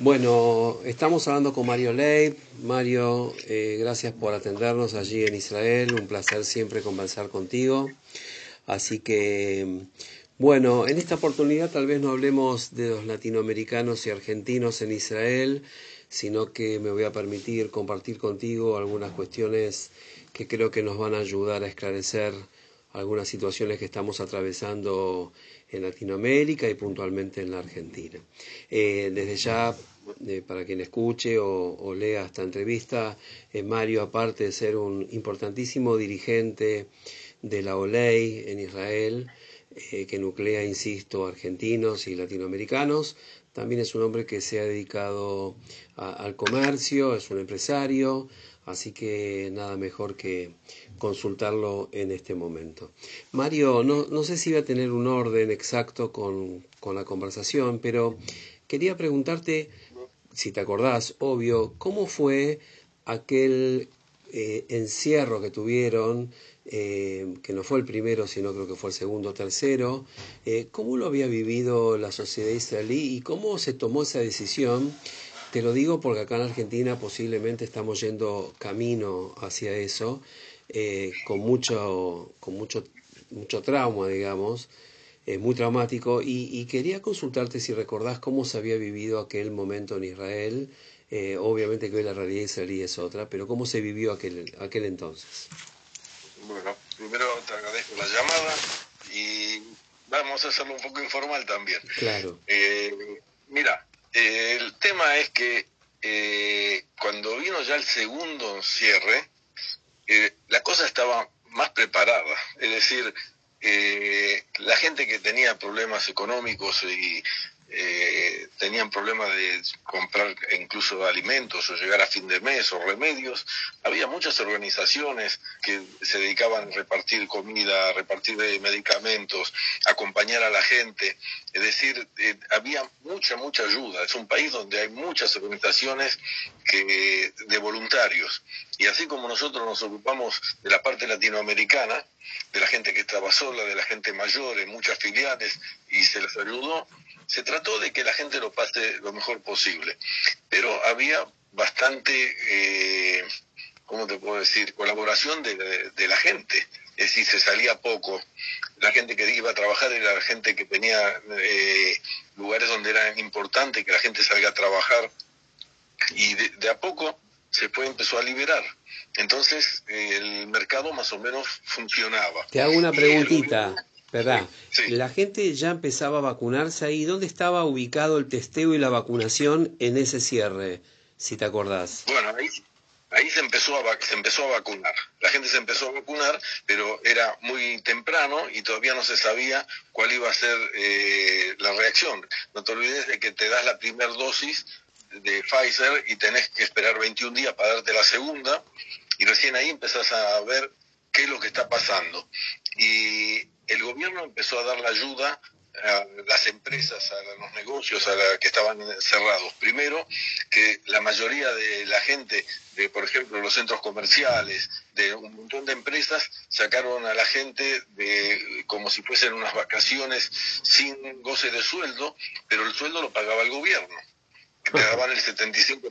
Bueno, estamos hablando con Mario Leib. Mario, eh, gracias por atendernos allí en Israel. Un placer siempre conversar contigo. Así que, bueno, en esta oportunidad tal vez no hablemos de los latinoamericanos y argentinos en Israel, sino que me voy a permitir compartir contigo algunas cuestiones que creo que nos van a ayudar a esclarecer algunas situaciones que estamos atravesando en Latinoamérica y puntualmente en la Argentina. Eh, desde ya, eh, para quien escuche o, lea esta entrevista, eh, Mario, aparte de ser un importantísimo dirigente de la OLEI en Israel, que nuclea, insisto, argentinos y latinoamericanos, también es un hombre que se ha dedicado al comercio, es un empresario, así que nada mejor que consultarlo en este momento. Mario, no, no sé si va a tener un orden exacto con, con la conversación, pero quería preguntarte, si te acordás, obvio, ¿cómo fue aquel eh, encierro que tuvieron, eh, que no fue el primero, sino creo que fue el segundo o tercero, eh, ¿cómo lo había vivido la sociedad israelí y cómo se tomó esa decisión? Te lo digo porque acá en Argentina posiblemente estamos yendo camino hacia eso eh, con mucho, con mucho, mucho trauma, digamos, eh, muy traumático, y, quería consultarte si recordás cómo se había vivido aquel momento en Israel, eh, obviamente que hoy la realidad israelí es otra, pero cómo se vivió aquel, aquel entonces. Bueno, primero te agradezco la llamada y vamos a hacerlo un poco informal también. Claro. mira, el tema es que cuando vino ya el segundo cierre, eh, la cosa estaba más preparada. Es decir, eh, la gente que tenía problemas económicos y eh, tenían problemas de comprar incluso alimentos o llegar a fin de mes o remedios. Había muchas organizaciones que se dedicaban a repartir comida, a repartir medicamentos, a acompañar a la gente. Es decir, eh, había mucha, mucha ayuda. Es un país donde hay muchas organizaciones que, de voluntarios. Y así como nosotros nos ocupamos de la parte latinoamericana, de la gente que estaba sola, de la gente mayor, en muchas filiales, y se les ayudó, se trató de que la gente lo pase lo mejor posible, pero había bastante, eh, ¿cómo te puedo decir?, colaboración de, la gente. Es decir, se salía poco. La gente que iba a trabajar era la gente que tenía eh, lugares donde era importante que la gente salga a trabajar. Y de, a poco se fue, empezó a liberar. Entonces el mercado más o menos funcionaba. Te hago una preguntita. ¿Verdad? La gente ya empezaba a vacunarse ahí. ¿Dónde estaba ubicado el testeo y la vacunación en ese cierre, si te acordás? Bueno, ahí, ahí se, empezó a, se empezó a vacunar. La gente se empezó a vacunar, pero era muy temprano y todavía no se sabía cuál iba a ser eh, la reacción. No te olvides de que te das la primera dosis de Pfizer y tenés que esperar 21 días para darte la segunda y recién ahí empezás a ver qué es lo que está pasando. Y el gobierno empezó a dar la ayuda a las empresas, a los negocios a la que estaban cerrados. Primero, que la mayoría de la gente, de por ejemplo los centros comerciales, de un montón de empresas, sacaron a la gente de como si fuesen unas vacaciones sin goce de sueldo, pero el sueldo lo pagaba el gobierno. Pagaban el 75%,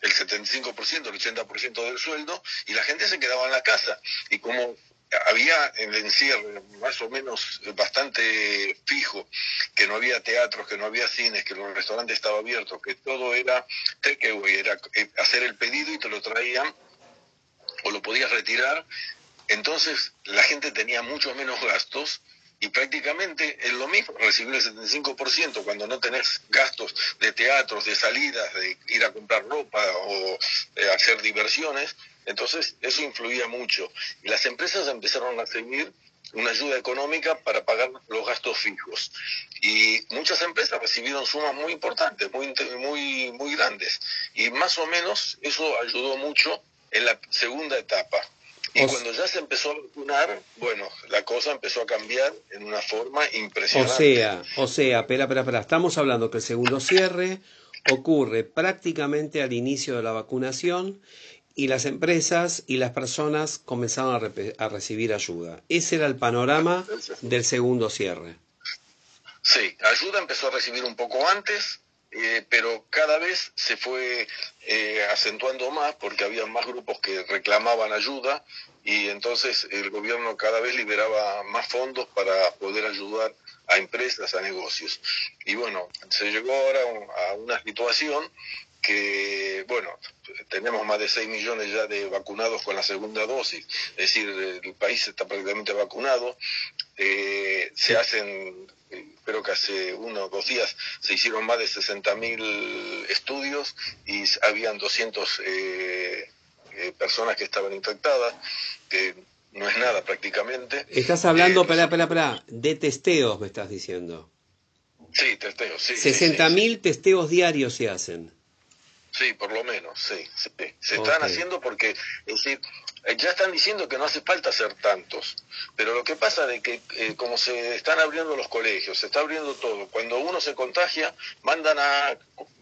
el 75%, el 80% del sueldo y la gente se quedaba en la casa. Y como había el encierro más o menos bastante fijo, que no había teatros, que no había cines, que los restaurantes estaban abiertos, que todo era takeaway, era eh, hacer el pedido y te lo traían o lo podías retirar. Entonces la gente tenía mucho menos gastos y prácticamente es lo mismo recibir el 75% cuando no tenés gastos de teatros, de salidas, de ir a comprar ropa o eh, hacer diversiones entonces, eso influía mucho. Y las empresas empezaron a recibir una ayuda económica para pagar los gastos fijos. Y muchas empresas recibieron sumas muy importantes, muy, muy, muy grandes. Y más o menos eso ayudó mucho en la segunda etapa. Y cuando ya se empezó a vacunar, bueno, la cosa empezó a cambiar en una forma impresionante. O sea, o sea, espera, espera, espera, estamos hablando que el segundo cierre ocurre prácticamente al inicio de la vacunación y las empresas y las personas comenzaron a, recibir ayuda. Ese era el panorama del segundo cierre. Sí, ayuda empezó a recibir un poco antes, eh, pero cada vez se fue eh, acentuando más porque había más grupos que reclamaban ayuda y entonces el gobierno cada vez liberaba más fondos para poder ayudar a empresas, a negocios. Y bueno, se llegó ahora a una situación que, bueno, tenemos más de 6 millones ya de vacunados con la segunda dosis, es decir, el país está prácticamente vacunado, eh, se hacen, creo que hace uno o dos días se hicieron más de 60.000 estudios y habían 200 eh, eh, personas que estaban infectadas, que no es nada prácticamente. Estás hablando, espera, espera, espera, de testeos, me estás diciendo. Sí, testeos, sí. 60.000 testeos diarios se hacen. Sí, por lo menos, sí. sí. Se están haciendo porque, es decir, eh, ya están diciendo que no hace falta hacer tantos, pero lo que pasa es que eh, como se están abriendo los colegios, se está abriendo todo, cuando uno se contagia, mandan a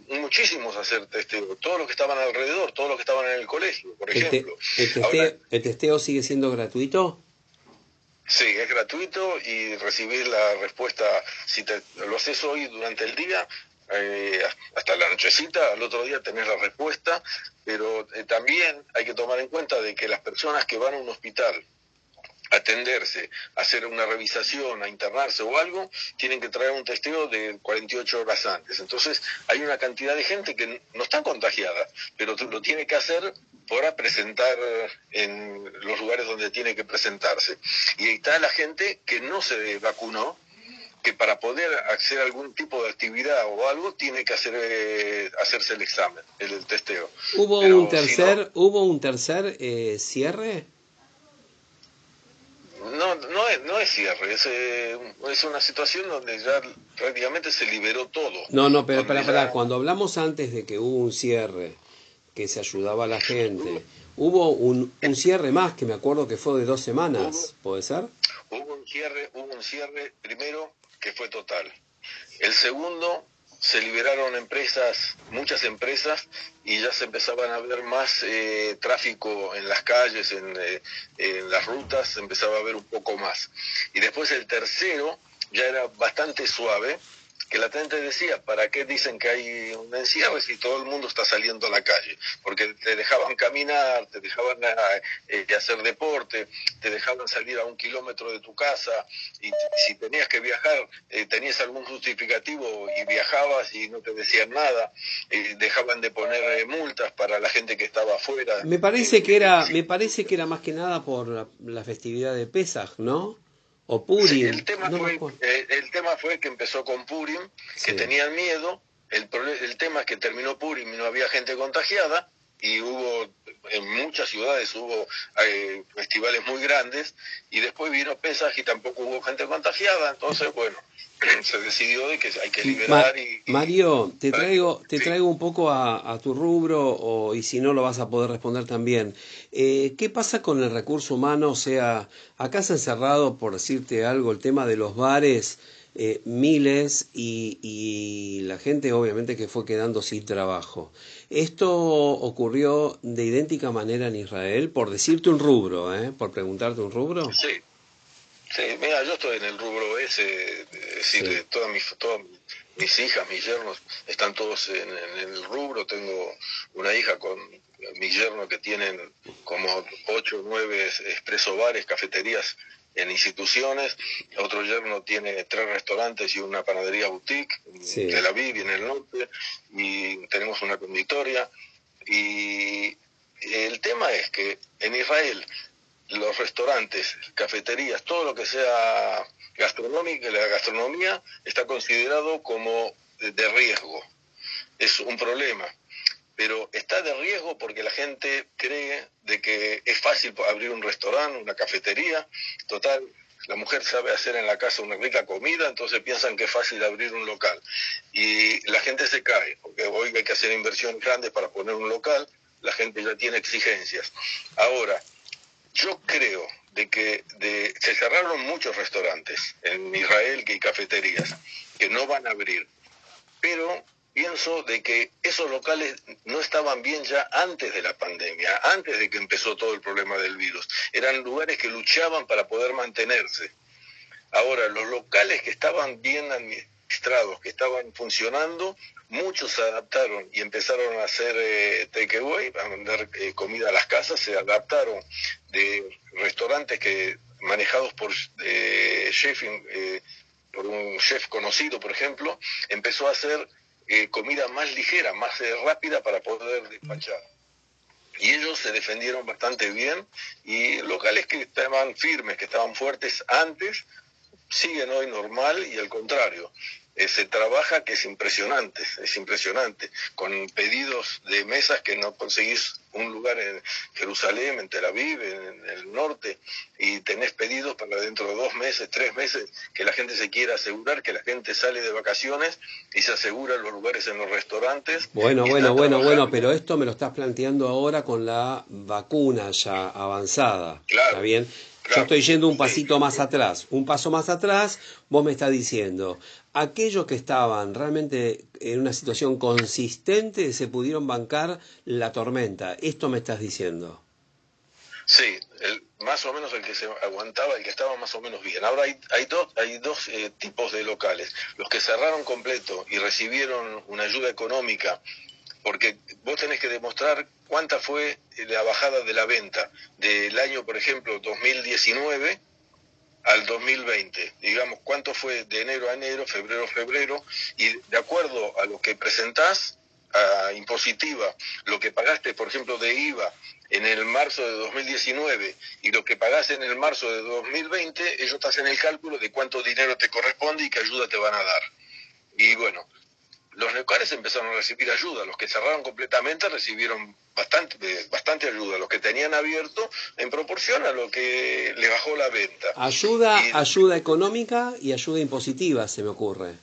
muchísimos a hacer testeo, todos los que estaban alrededor, todos los que estaban en el colegio, por ejemplo. ¿El, testeo, sigue siendo gratuito? Sí, es gratuito y recibir la respuesta, si te, lo haces hoy durante el día, eh, hasta la nochecita, al otro día tenés la respuesta, pero eh, también hay que tomar en cuenta de que las personas que van a un hospital a atenderse, a hacer una revisación, a internarse o algo, tienen que traer un testeo de 48 horas antes. Entonces hay una cantidad de gente que no está contagiada, pero lo tiene que hacer para presentar en los lugares donde tiene que presentarse. Y está la gente que no se vacunó, que para poder acceder a algún tipo de actividad o algo tiene que hacer eh, hacerse el examen, el, testeo. ¿Hubo un tercer, ¿hubo un tercer eh, cierre? No, no es, no es cierre, es, eh, es una situación donde ya prácticamente se liberó todo. No, no, pero para, cuando hablamos antes de que hubo un cierre, que se ayudaba a la gente, hubo un, un cierre más que me acuerdo que fue de dos semanas, ¿puede ser? Hubo un cierre, hubo un cierre primero que fue total. El segundo, se liberaron empresas, muchas empresas, y ya se empezaban a ver más eh, tráfico en las calles, en, eh, en las rutas, se empezaba a ver un poco más. Y después el tercero ya era bastante suave, que la gente decía, ¿para qué dicen que hay un encierro si todo el mundo está saliendo a la calle? Porque te dejaban caminar, te dejaban eh, hacer deporte, te dejaban salir a un kilómetro de tu casa y si tenías que viajar, eh, tenías algún justificativo y viajabas y no te decían nada, eh, dejaban de poner multas para la gente que estaba afuera. Me parece que era, me parece que era más que nada por la, la festividad de Pesaj, ¿no? O Purim. el, tema fue, eh, el tema fue que empezó con Purim, que tenían miedo. El, el tema es que terminó Purim y no había gente contagiada y hubo en muchas ciudades hubo eh, festivales muy grandes y después vino Pesaj y tampoco hubo gente contagiada, entonces bueno, se decidió de que hay que liberar y, Mario, te traigo te traigo un poco a, tu rubro o, y si no lo vas a poder responder también. Eh, ¿Qué pasa con el recurso humano? O sea, acá se ha encerrado, por decirte algo, el tema de los bares. Eh, miles y, y la gente obviamente que fue quedando sin trabajo. Esto ocurrió de idéntica manera en Israel, por decirte un rubro, ¿eh? por preguntarte un rubro. Sí, sí, mira, yo estoy en el rubro ese, es decir, todas, mis, todas mis hijas, mis yernos, están todos en, en, el rubro, tengo una hija con mi yerno que tienen como ocho o nueve expreso bares, cafeterías en instituciones, otro yerno tiene tres restaurantes y una panadería boutique en Tel Aviv y en el norte, y tenemos una conditoria. Y el tema es que en Israel los restaurantes, cafeterías, todo lo que sea gastronómico, la gastronomía está considerado como de riesgo. Es un problema pero está de riesgo porque la gente cree de que es fácil abrir un restaurante, una cafetería, total, la mujer sabe hacer en la casa una rica comida, entonces piensan que es fácil abrir un local. Y la gente se cae, porque hoy hay que hacer inversiones grandes para poner un local, la gente ya tiene exigencias. Ahora, yo creo de que de, se cerraron muchos restaurantes en Israel y cafeterías que no van a abrir, pero pienso de que esos locales no estaban bien ya antes de la pandemia, antes de que empezó todo el problema del virus. Eran lugares que luchaban para poder mantenerse. Ahora, los locales que estaban bien registrados que estaban funcionando, muchos se adaptaron y empezaron a hacer eh, takeaway, a vender eh, comida a las casas, se adaptaron de restaurantes que manejados por eh, chef, eh, por un chef conocido, por ejemplo, empezó a hacer comida más ligera, más rápida para poder despachar y ellos se defendieron bastante bien y locales que estaban firmes, que estaban fuertes antes, siguen hoy normal y al contrario. Eh, se trabaja que es impresionante, es impresionante, con pedidos de mesas que no conseguís un lugar en Jerusalén, en Tel Aviv, en, el norte, y tenés pedidos para dentro de dos meses, tres meses, que la gente se quiera asegurar, que la gente sale de vacaciones y se asegura los lugares en los restaurantes. Bueno, bueno, bueno, bueno, pero esto me lo estás planteando ahora con la vacuna ya avanzada. Claro. ¿Está bien? Yo estoy yendo un pasito más atrás. Un paso más atrás, vos me estás diciendo, aquellos que estaban realmente en una situación consistente se pudieron bancar la tormenta. Esto me estás diciendo. Sí, más o menos el que se aguantaba, el que estaba más o menos bien. Ahora hay, hay, dos, hay dos eh, tipos de locales. Los que cerraron completo y recibieron una ayuda económica, porque vos tenés que demostrar cuánta fue la bajada de la venta del año, por ejemplo, 2019 al 2020. Digamos, cuánto fue de enero a enero, febrero a febrero, y de acuerdo a lo que presentás, a impositiva, lo que pagaste, por ejemplo, de IVA en el marzo de 2019 y lo que pagaste en el marzo de 2020, ellos te hacen el cálculo de cuánto dinero te corresponde y qué ayuda te van a dar. Y bueno, los locales empezaron a recibir ayuda, los que cerraron completamente recibieron bastante, bastante ayuda, los que tenían abierto en proporción a lo que le bajó la venta. Ayuda, ayuda económica y ayuda impositiva, se me ocurre.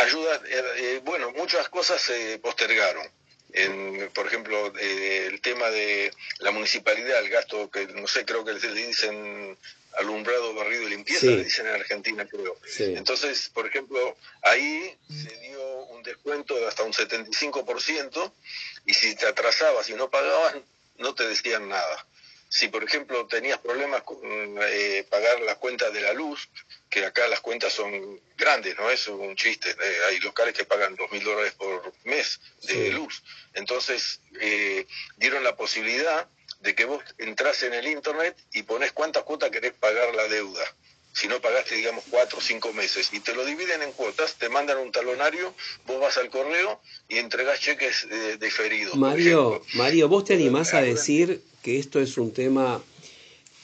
Ayuda, eh, eh, bueno, muchas cosas se postergaron. En, por ejemplo, eh, el tema de la municipalidad, el gasto que no sé, creo que le dicen alumbrado, barrido y limpieza, le dicen en Argentina, creo. Entonces, por ejemplo, ahí se dio un descuento de hasta un 75% y si te atrasabas y no pagabas, no te decían nada. Si, por ejemplo, tenías problemas con eh, pagar las cuentas de la luz, que acá las cuentas son grandes, no es un chiste, eh, hay locales que pagan dos mil dólares por mes de luz. Entonces, eh, dieron la posibilidad de que vos entras en el internet y pones cuántas cuotas querés pagar la deuda. Si no pagaste, digamos, cuatro o cinco meses y te lo dividen en cuotas, te mandan un talonario, vos vas al correo y entregás cheques eh, diferidos. Mario, Mario, vos te animás a decir que esto es un tema,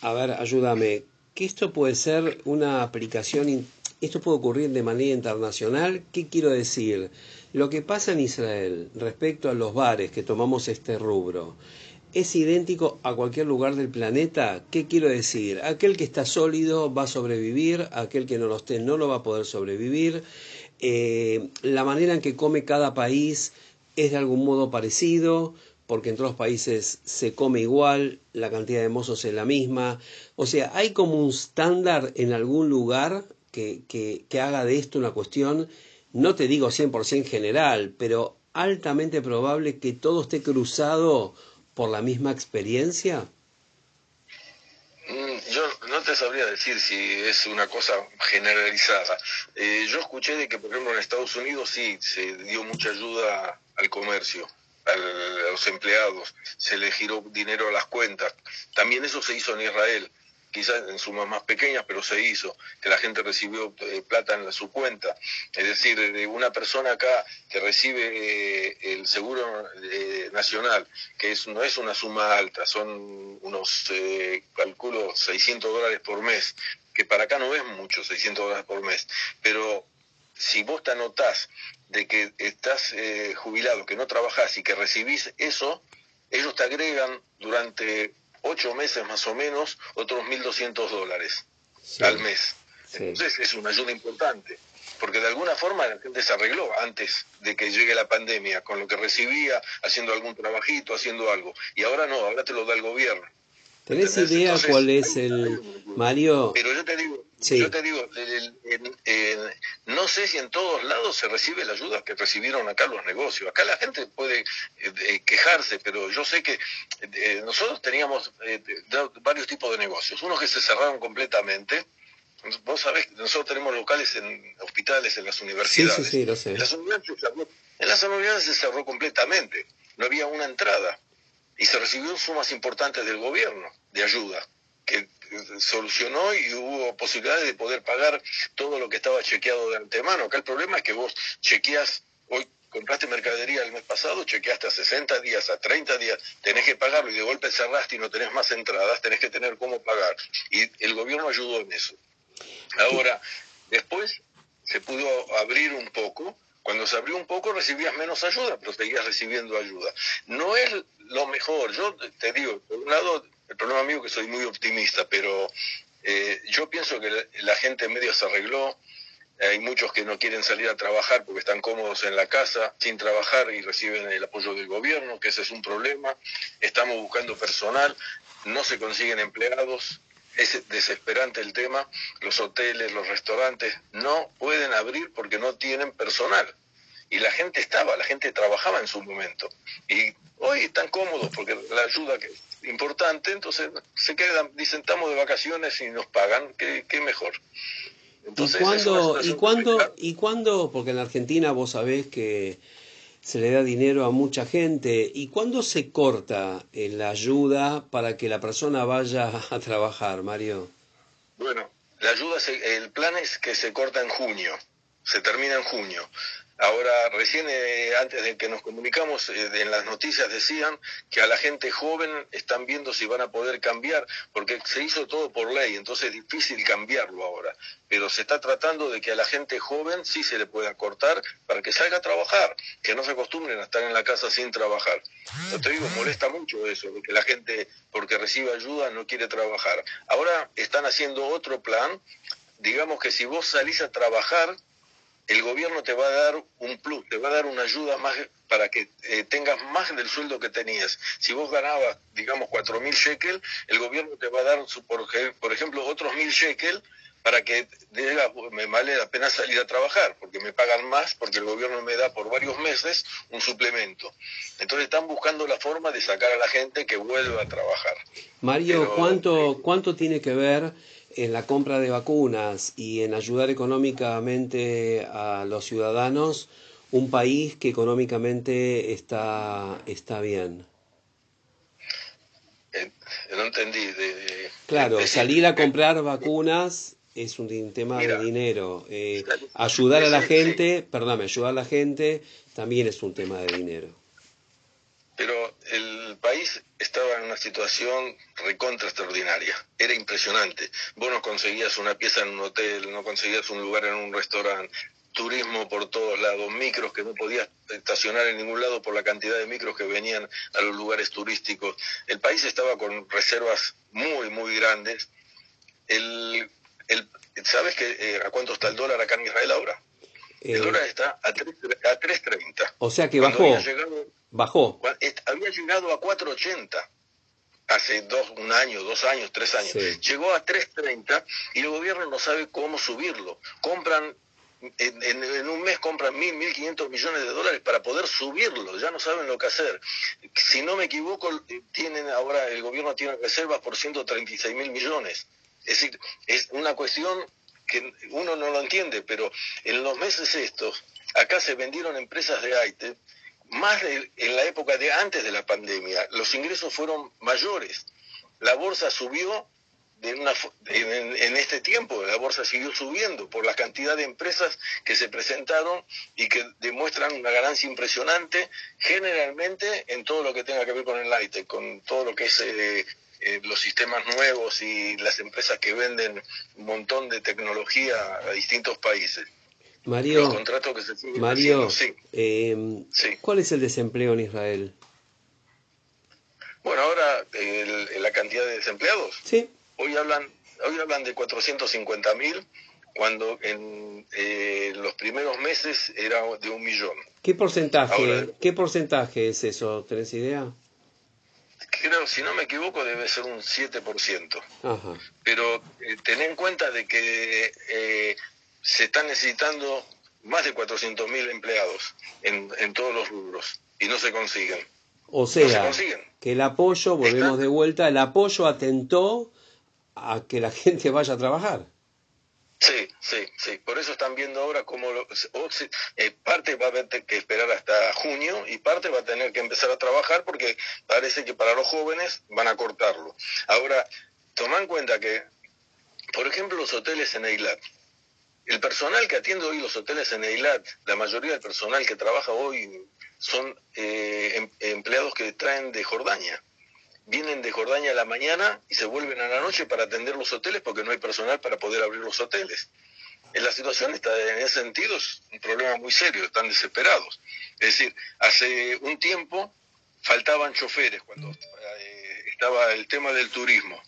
a ver, ayúdame, que esto puede ser una aplicación, esto puede ocurrir de manera internacional. ¿Qué quiero decir? Lo que pasa en Israel respecto a los bares que tomamos este rubro, es idéntico a cualquier lugar del planeta. ¿Qué quiero decir? Aquel que está sólido va a sobrevivir, aquel que no lo esté no lo va a poder sobrevivir. Eh, la manera en que come cada país es de algún modo parecido, porque en todos los países se come igual, la cantidad de mozos es la misma. O sea, hay como un estándar en algún lugar que, que, que haga de esto una cuestión, no te digo 100% general, pero altamente probable que todo esté cruzado por la misma experiencia? Mm, yo no te sabría decir si es una cosa generalizada. Eh, yo escuché de que, por ejemplo, en Estados Unidos sí se dio mucha ayuda al comercio, a los empleados, se le giró dinero a las cuentas. También eso se hizo en Israel quizás en sumas más pequeñas, pero se hizo, que la gente recibió eh, plata en su cuenta. Es decir, de una persona acá que recibe eh, el seguro eh, nacional, que es, no es una suma alta, son unos, calculo, 600 dólares por mes, que para acá no es mucho, 600 dólares por mes, pero si vos te anotás de que estás jubilado, que no trabajás y que recibís eso, ellos te agregan durante ocho meses más o menos, otros 1.200 dólares al mes. Entonces es una ayuda importante, porque de alguna forma la gente se arregló antes de que llegue la pandemia, con lo que recibía, haciendo algún trabajito, haciendo algo. Y ahora no, ahora te lo da el gobierno. ¿Tenés idea cuál es el, Mario? Pero yo te digo, yo te digo, no sé si en todos lados se recibe la ayuda que recibieron acá los negocios. Acá la gente puede eh, quejarse, pero yo sé que eh, nosotros teníamos eh, varios tipos de negocios. Unos que se cerraron completamente, Vos sabés, nosotros tenemos locales en hospitales, en las universidades. Sí, sí, sí, lo sé. En las universidades, en las universidades se cerró completamente, no había una entrada y se recibió sumas importantes del gobierno de ayuda que solucionó y hubo posibilidades de poder pagar todo lo que estaba chequeado de antemano. Acá el problema es que vos chequeas, hoy compraste mercadería el mes pasado, chequeaste a 60 días, a 30 días, tenés que pagarlo y de golpe cerraste y no tenés más entradas, tenés que tener cómo pagar. Y el gobierno ayudó en eso. Ahora, después se pudo abrir un poco, cuando se abrió un poco recibías menos ayuda, pero seguías recibiendo ayuda. No es lo mejor, yo te digo, por un lado, el problema mío es que soy muy optimista, pero eh, yo pienso que la, gente medio se arregló, hay muchos que no quieren salir a trabajar porque están cómodos en la casa sin trabajar y reciben el apoyo del gobierno, que ese es un problema. Estamos buscando personal, no se consiguen empleados, es desesperante el tema. Los hoteles, los restaurantes no pueden abrir porque no tienen personal. Y la gente estaba, la gente trabajaba en su momento. Y hoy están cómodos porque la ayuda que importante, entonces se quedan, dicen, estamos de vacaciones y nos pagan, qué, qué mejor. Entonces, ¿Y cuándo, ¿y, cuándo, ¿Y cuándo? Porque en la Argentina vos sabés que se le da dinero a mucha gente. ¿Y cuándo se corta eh, la ayuda para que la persona vaya a trabajar, Mario? Bueno, la ayuda, el plan es que se corta en junio, se termina en junio. Ahora, recién eh, antes de que nos comunicamos, eh, en las noticias decían que a la gente joven están viendo si van a poder cambiar, porque se hizo todo por ley, entonces es difícil cambiarlo ahora. Pero se está tratando de que a la gente joven sí se le pueda cortar para que salga a trabajar, que no se acostumbren a estar en la casa sin trabajar. Yo te digo, molesta mucho eso, que la gente, porque recibe ayuda, no quiere trabajar. Ahora están haciendo otro plan, digamos que si vos salís a trabajar, el gobierno te va a dar un plus, te va a dar una ayuda más para que eh, tengas más del sueldo que tenías. Si vos ganabas, digamos, cuatro mil shekel, el gobierno te va a dar, por, por ejemplo, otros mil shekel para que digas, me vale la pena salir a trabajar, porque me pagan más, porque el gobierno me da por varios meses un suplemento. Entonces están buscando la forma de sacar a la gente que vuelva a trabajar. Mario, ¿cuánto, ¿cuánto tiene que ver en la compra de vacunas y en ayudar económicamente a los ciudadanos un país que económicamente está, está bien. Eh, no entendí. claro, salir a comprar vacunas es un tema de dinero. Eh, ayudar a la gente, perdóname, ayudar a la gente también es un tema de dinero. Pero el país estaba en una situación recontra extraordinaria. Era impresionante. Vos no conseguías una pieza en un hotel, no conseguías un lugar en un restaurante, turismo por todos lados, micros que no podías estacionar en ningún lado por la cantidad de micros que venían a los lugares turísticos. El país estaba con reservas muy, muy grandes. El, el, ¿Sabes que, eh, a cuánto está el dólar acá en Israel ahora? El eh, dólar está a 3.30. O sea que bajó. Bajó. Había llegado a 4.80 hace dos, un año, dos años, tres años. Llegó a 3.30 y el gobierno no sabe cómo subirlo. Compran, en, un mes compran mil, mil quinientos millones de dólares para poder subirlo. Ya no saben lo que hacer. Si no me equivoco, tienen ahora, el gobierno tiene reservas por 136 mil millones. Es decir, es una cuestión que uno no lo entiende, pero en los meses estos, acá se vendieron empresas de AITE más en la época de antes de la pandemia, los ingresos fueron mayores. La bolsa subió en, este tiempo, la bolsa siguió subiendo por la cantidad de empresas que se presentaron y que demuestran una ganancia impresionante, generalmente en todo lo que tenga que ver con el IT, con todo lo que es eh, eh, los sistemas nuevos y las empresas que venden un montón de tecnología a distintos países. Mario, Mario em, ¿cuál es el desempleo en Israel? Bueno, ahora la cantidad de desempleados. Sí. Hoy hablan, hoy hablan de 450 mil, cuando en eh, los primeros meses era de un millón. ¿Qué porcentaje, ¿qué porcentaje es eso? ¿Tenés idea? Creo, si no me equivoco, debe ser un 7%. Ajá. Pero eh, ten en cuenta de que eh, se están necesitando más de 400.000 empleados en, en, todos los rubros y no se consiguen. O sea, que el apoyo, volvemos de vuelta, el apoyo atentó a que la gente vaya a trabajar. Sí, sí, sí. Por eso están viendo ahora cómo eh, parte va a tener que esperar hasta junio y parte va a tener que empezar a trabajar porque parece que para los jóvenes van a cortarlo. Ahora, toma en cuenta que, por ejemplo, los hoteles en Eilat, el personal que atiende hoy los hoteles en Eilat, la mayoría del personal que trabaja hoy son eh, em, empleados que traen de Jordania vienen de Jordania a la mañana y se vuelven a la noche para atender los hoteles porque no hay personal para poder abrir los hoteles. En la situación está, en ese sentido es un problema muy serio, están desesperados. Es decir, hace un tiempo faltaban choferes cuando eh, estaba el tema del turismo.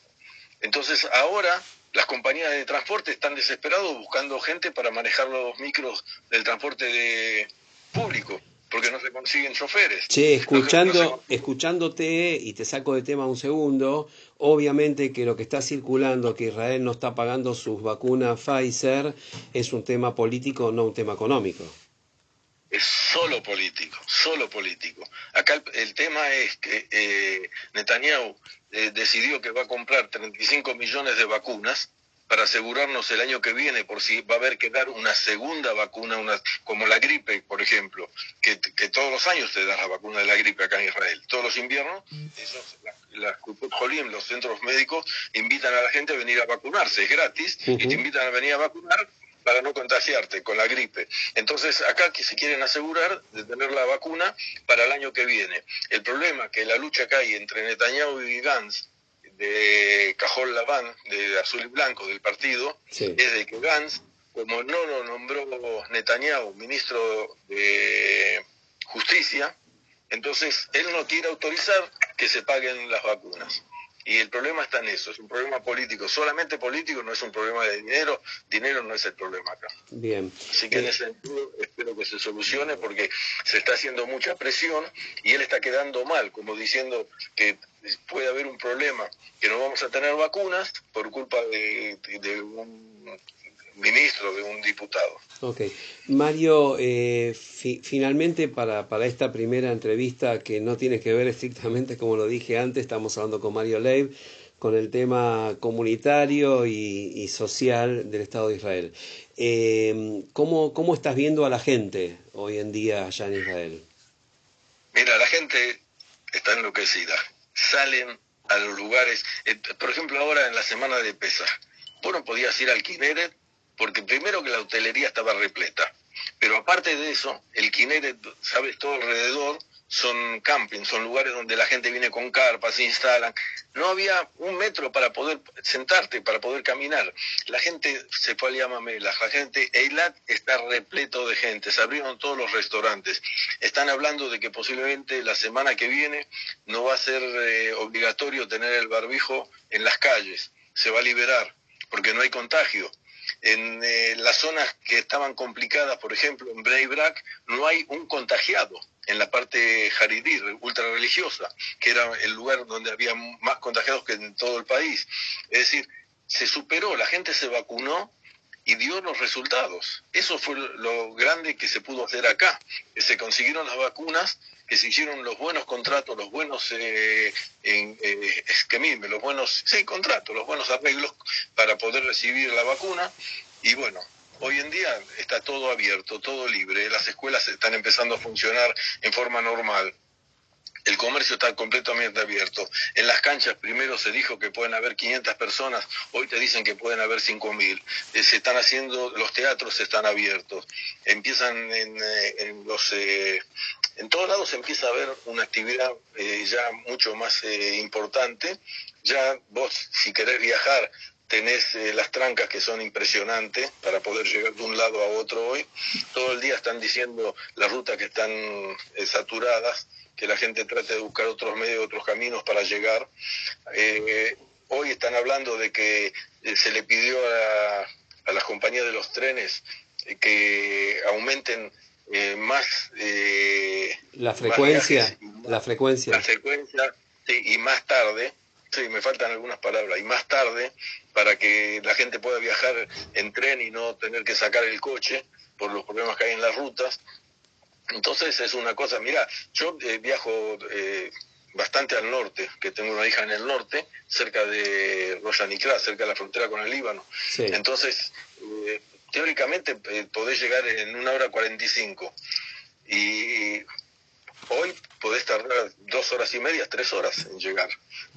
Entonces ahora las compañías de transporte están desesperados buscando gente para manejar los micros del transporte de público porque no se consiguen choferes. Che, escuchando, escuchándote, y te saco de tema un segundo, obviamente que lo que está circulando, que Israel no está pagando sus vacunas Pfizer, es un tema político, no un tema económico. Es solo político, solo político. Acá el, tema es que eh, Netanyahu eh, decidió que va a comprar 35 millones de vacunas para asegurarnos el año que viene por si va a haber que dar una segunda vacuna, una, como la gripe, por ejemplo, que, todos los años te dan la vacuna de la gripe acá en Israel. Todos los inviernos, esos, las, los centros médicos, invitan a la gente a venir a vacunarse, es gratis, y te invitan a venir a vacunar para no contagiarte con la gripe. Entonces, acá que se quieren asegurar de tener la vacuna para el año que viene. El problema que la lucha que hay entre Netanyahu y Gantz de Cajón Laván, de azul y blanco del partido, es de que Gantz, como no lo nombró Netanyahu ministro de Justicia, entonces él no quiere autorizar que se paguen las vacunas. Y el problema está en eso, es un problema político, solamente político, no es un problema de dinero, dinero no es el problema acá. Bien. Así que en ese sentido espero que se solucione porque se está haciendo mucha presión y él está quedando mal, como diciendo que puede haber un problema, que no vamos a tener vacunas por culpa de, un ministro, de un diputado. Ok. Mario, eh, finalmente para, para esta primera entrevista que no tiene que ver estrictamente, como lo dije antes, estamos hablando con Mario Leib, con el tema comunitario y, social del Estado de Israel. Eh, ¿cómo, ¿Cómo estás viendo a la gente hoy en día allá en Israel? Mira, la gente está enloquecida salen a los lugares, eh, por ejemplo ahora en la semana de Pesa, vos no podías ir al Kineret porque primero que la hotelería estaba repleta, pero aparte de eso, el Kineret, sabes, todo alrededor son campings, son lugares donde la gente viene con carpas, se instalan. No había un metro para poder sentarte, para poder caminar. La gente se fue al Yamamela, la gente, Eilat está repleto de gente, se abrieron todos los restaurantes. Están hablando de que posiblemente la semana que viene no va a ser eh, obligatorio tener el barbijo en las calles, se va a liberar, porque no hay contagio. En eh, las zonas que estaban complicadas, por ejemplo, en Bnei no hay un contagiado en la parte jaridí, ultra religiosa, que era el lugar donde había más contagiados que en todo el país. Es decir, se superó, la gente se vacunó y dio los resultados. Eso fue lo grande que se pudo hacer acá. Se consiguieron las vacunas, que se hicieron los buenos contratos, los buenos eh, eh, los buenos contratos, los buenos arreglos para poder recibir la vacuna. Y bueno, Hoy en día está todo abierto, todo libre, las escuelas están empezando a funcionar en forma normal. El comercio está completamente abierto. En las canchas primero se dijo que pueden haber 500 personas, hoy te dicen que pueden haber 5.000. Eh, se están haciendo, los teatros están abiertos. Empiezan en, eh, los... Eh, en todos lados se empieza a ver una actividad ya mucho más importante. Ya vos, si querés viajar, tenés eh, las trancas que son impresionantes para poder llegar de un lado a otro hoy. Todo el día están diciendo las rutas que están eh, saturadas, que la gente trate de buscar otros medios, otros caminos para llegar. Eh, hoy están hablando de que se le pidió a, a, las compañías de los trenes que aumenten más la frecuencia, la frecuencia, la frecuencia y más tarde Sí, me faltan algunas palabras. Y más tarde, para que la gente pueda viajar en tren y no tener que sacar el coche por los problemas que hay en las rutas. Entonces es una cosa, mira, yo eh, viajo eh, bastante al norte, que tengo una hija en el norte, cerca de Royaniclá, cerca de la frontera con el Líbano. Entonces, eh, teóricamente eh, podés llegar en una hora 45. Y hoy podés tardar dos horas y media, tres horas en llegar.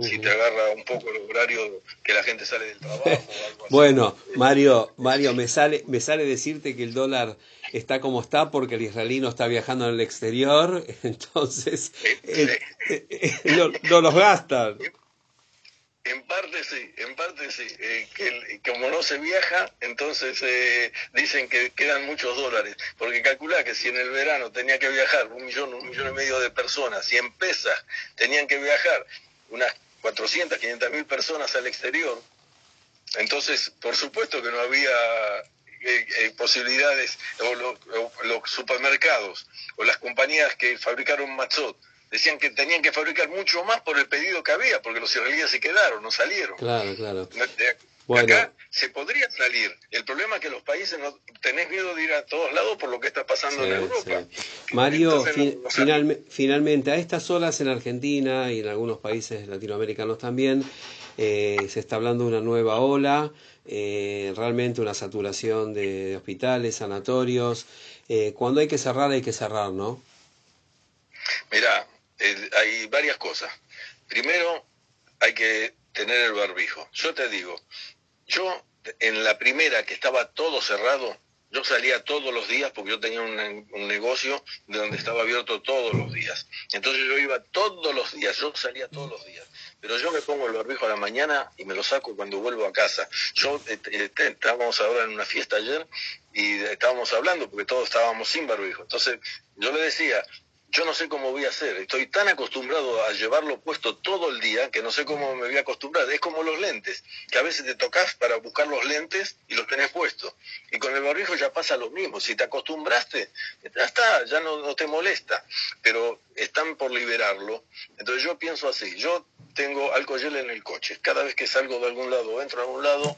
Si te agarra un poco el horario que la gente sale del trabajo o algo así. Bueno, Mario, Mario, me sale, me sale decirte que el dólar está como está porque el israelí no está viajando en el exterior, entonces eh, eh, eh, no, los gastan. En parte sí, en parte sí. que, como no se viaja, entonces dicen que quedan muchos dólares. Porque calcula que si en el verano tenía que viajar un millón, un millón y medio de personas, si en pesas tenían que viajar unas 400, 500 mil personas al exterior, entonces por supuesto que no había eh, eh, posibilidades, o, los supermercados, o las compañías que fabricaron matzot, decían que tenían que fabricar mucho más por el pedido que había, porque los israelíes se quedaron, no salieron. Claro, claro. Acá se podría salir. El problema es que los países no tenés miedo de ir a todos lados por lo que está pasando en Europa. Mario, finalmente, a estas olas en Argentina y en algunos países latinoamericanos también, eh, se está hablando de una nueva ola eh, realmente una saturación de hospitales, sanatorios. Eh, cuando hay que cerrar, hay que cerrar, ¿no? Mira, hay varias cosas. Primero, hay que tener el barbijo. Yo te digo, yo en la primera que estaba todo cerrado, yo salía todos los días porque yo tenía un, un, negocio de donde estaba abierto todos los días. Entonces yo iba todos los días, yo salía todos los días. Pero yo me pongo el barbijo a la mañana y me lo saco cuando vuelvo a casa. Yo eh, eh, estábamos ahora en una fiesta ayer y estábamos hablando porque todos estábamos sin barbijo. Entonces yo le decía, yo no sé cómo voy a hacer. Estoy tan acostumbrado a llevarlo puesto todo el día que no sé cómo me voy a acostumbrar. Es como los lentes, que a veces te tocas para buscar los lentes y los tenés puestos. Y con el barbijo ya pasa lo mismo. Si te acostumbraste, ya está, ya no, te molesta. Pero están por liberarlo. Entonces yo pienso así, yo tengo alcohol gel en el coche. Cada vez que salgo de algún lado o entro a algún lado,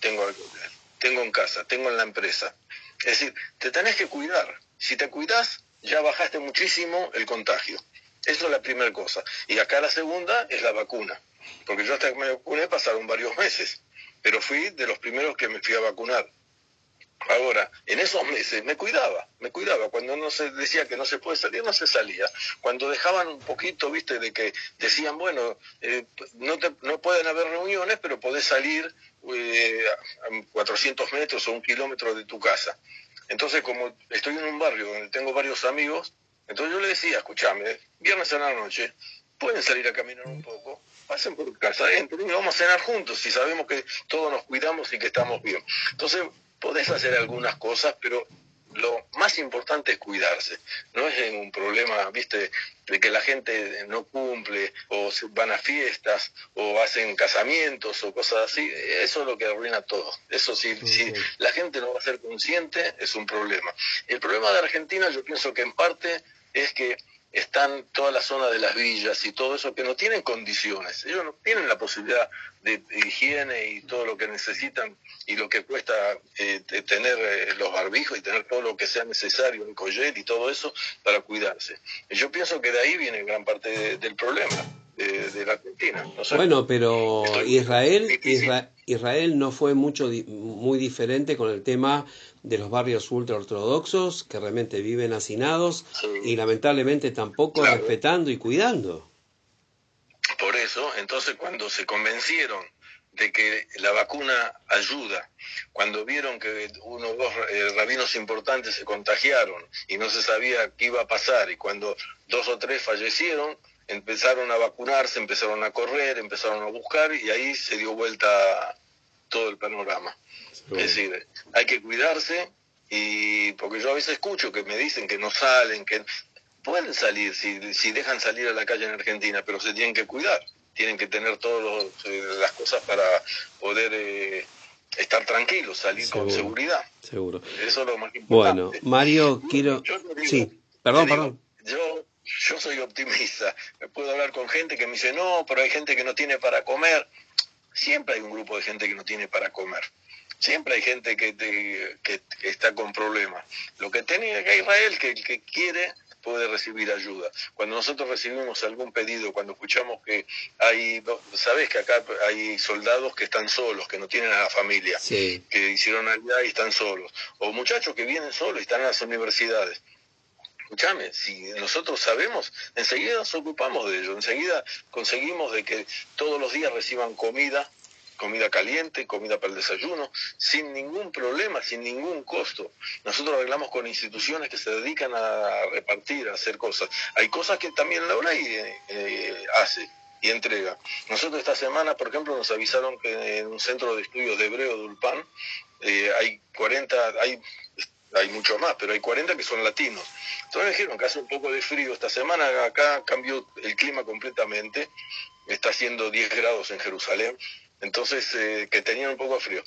tengo alcohol gel. Tengo en casa, tengo en la empresa. Es decir, te tenés que cuidar. Si te cuidas, ya bajaste muchísimo el contagio. Eso es la primera cosa. Y acá la segunda es la vacuna. Porque yo hasta que me vacuné pasaron varios meses, pero fui de los primeros que me fui a vacunar. Ahora, en esos meses me cuidaba, me cuidaba. Cuando no se decía que no se puede salir, no se salía. Cuando dejaban un poquito, viste, de que decían, bueno, eh, no, no pueden haber reuniones, pero podés salir eh, a 400 metros o un kilómetro de tu casa. Entonces, como estoy en un barrio donde tengo varios amigos, entonces yo le decía, escúchame, viernes a la noche, pueden salir a caminar un poco, pasen por casa, entren y vamos a cenar juntos si sabemos que todos nos cuidamos y que estamos bien. Entonces, podés hacer algunas cosas, pero lo más importante es cuidarse. No es un problema, viste, de que la gente no cumple o van a fiestas o hacen casamientos o cosas así. Eso es lo que arruina todo. Eso sí, si la gente no va a ser consciente, es un problema. El problema de Argentina yo pienso que en parte es que están toda la zona de las villas y todo eso que no tienen condiciones. Ellos no tienen la posibilidad de, higiene y todo lo que necesitan y lo que cuesta eh, tener eh, los barbijos y tener todo lo que sea necesario, el collet y todo eso para cuidarse. yo pienso que de ahí viene gran parte del problema de, la Argentina. bueno, pero Israel, Israel no fue mucho muy diferente con el tema de los barrios ultraortodoxos que realmente viven hacinados y lamentablemente tampoco respetando y cuidando. Por eso, entonces cuando se convencieron de que la vacuna ayuda, cuando vieron que uno o dos eh, rabinos importantes se contagiaron y no se sabía qué iba a pasar, y cuando dos o tres fallecieron, empezaron a vacunarse, empezaron a correr, empezaron a buscar, y ahí se dio vuelta todo el panorama. Es decir, hay que cuidarse y porque yo a veces escucho que me dicen que no salen, que pueden salir si, si dejan salir a la calle en Argentina, pero se tienen que cuidar, tienen que tener todas eh, las cosas para poder eh, estar tranquilos, salir con seguridad. Seguro. Eso es lo más importante. Bueno, Mario, quiero... sí, perdón, perdón. Yo, yo soy optimista. Me puedo hablar con gente que me dice, no, pero hay gente que no tiene para comer. Siempre hay un grupo de gente que no tiene para comer. Siempre hay gente que, que, está con problemas. Lo que tiene que Israel, que el que quiere puede recibir ayuda. Cuando nosotros recibimos algún pedido, cuando escuchamos que hay, sabes que acá hay soldados que están solos, que no tienen a la familia, que hicieron allá y están solos, o muchachos que vienen solos y están en las universidades escúchame, si nosotros sabemos, enseguida nos ocupamos de ello, enseguida conseguimos de que todos los días reciban comida, comida caliente, comida para el desayuno, sin ningún problema, sin ningún costo. Nosotros arreglamos con instituciones que se dedican a repartir, a hacer cosas. Hay cosas que también la UNAI eh, eh, hace y entrega. Nosotros esta semana, por ejemplo, nos avisaron que en un centro de estudios de hebreo de Ulpan eh, hay 40, hay hay mucho más, pero hay 40 que son latinos. Entonces me dijeron que hace un poco de frío esta semana, acá cambió el clima completamente, está haciendo 10 grados en Jerusalén, entonces eh, que tenían un poco de frío.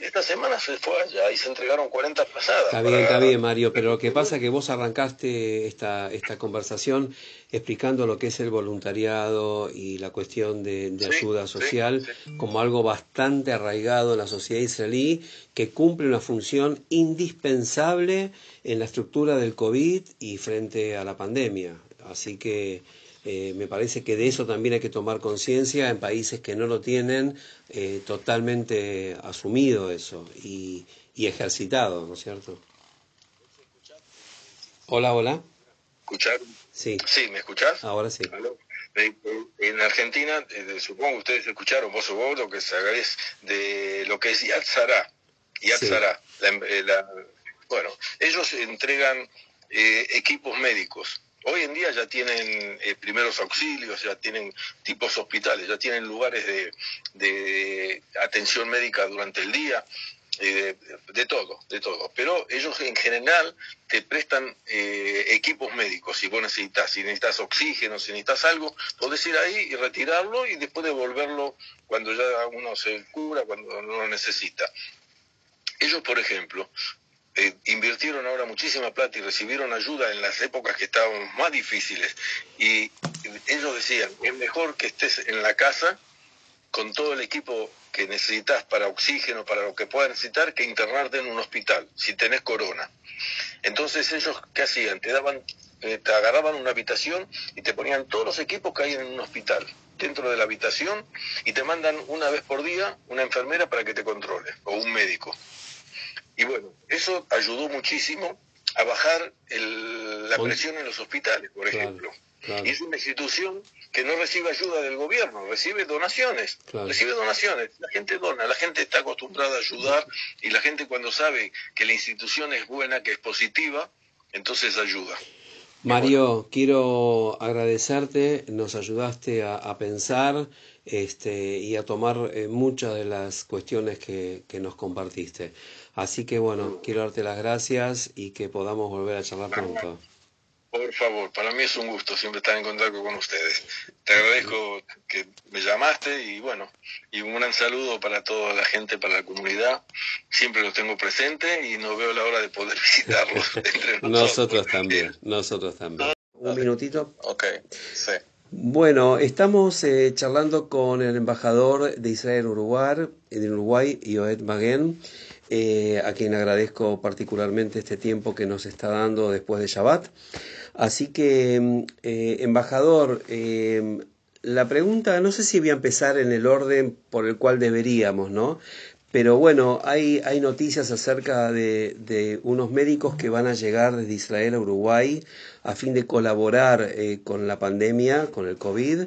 Esta semana se fue allá y se entregaron 40 pasadas. Está bien, está bien, Mario, pero lo que pasa es que vos arrancaste esta, esta conversación explicando lo que es el voluntariado y la cuestión de, ayuda social como algo bastante arraigado en la sociedad israelí que cumple una función indispensable en la estructura del COVID y frente a la pandemia. Así que eh, me parece que de eso también hay que tomar conciencia en países que no lo tienen eh, totalmente asumido eso y, ejercitado, ¿no es cierto? Hola, hola. ¿Escuchar? Sí. Sí, ¿me escuchás? Ahora sí. En Argentina, eh, supongo que ustedes escucharon, vos o vos, lo que sabés de lo que es Yad Sará. bueno, ellos entregan equipos médicos Hoy en día ya tienen eh, primeros auxilios, ya tienen tipos hospitales, ya tienen lugares de, atención médica durante el día, eh, de, todo, de todo. Pero ellos en general te prestan eh, equipos médicos si vos necesitas, si necesitas oxígeno, si necesitas algo, podés ir ahí y retirarlo y después devolverlo cuando ya uno se cura, cuando no lo necesita. Ellos, por ejemplo, eh, invirtieron ahora muchísima plata y recibieron ayuda en las épocas que estaban más difíciles. Y ellos decían, es mejor que estés en la casa con todo el equipo que necesitas para oxígeno, para lo que puedas necesitar, que internarte en un hospital, si tenés corona. Entonces ellos, ¿qué hacían? Te daban, eh, te agarraban una habitación y te ponían todos los equipos que hay en un hospital dentro de la habitación y te mandan una vez por día una enfermera para que te controle, o un médico. Y bueno, eso ayudó muchísimo a bajar la presión en los hospitales, por ejemplo. Y es una institución que no recibe ayuda del gobierno, recibe donaciones, recibe donaciones. La gente dona, la gente está acostumbrada a ayudar y la gente cuando sabe que la institución es buena, que es positiva, entonces ayuda. Mario, quiero agradecerte, nos ayudaste a, pensar este, y a tomar eh, muchas de las cuestiones que, que nos compartiste. Así que bueno, quiero darte las gracias y que podamos volver a charlar pronto. Por favor, para mí es un gusto siempre estar en contacto con ustedes. Te agradezco que me llamaste y bueno, y un gran saludo para toda la gente, para la comunidad. Siempre los tengo presente y no veo la hora de poder visitarlos. nosotros. también, nosotros también. Un minutito. Ok, sí. Bueno, estamos eh, charlando con el embajador de Israel en Uruguay, en Uruguay, Yoed Maguen. Eh, a quien agradezco particularmente este tiempo que nos está dando después de Shabbat. Así que, mm, eh, embajador, eh, la pregunta, no sé si voy a empezar en el orden por el cual deberíamos, ¿no? Pero bueno, hay, hay noticias acerca de, de, unos médicos que van a llegar desde Israel a Uruguay a fin de colaborar con la pandemia, con el COVID.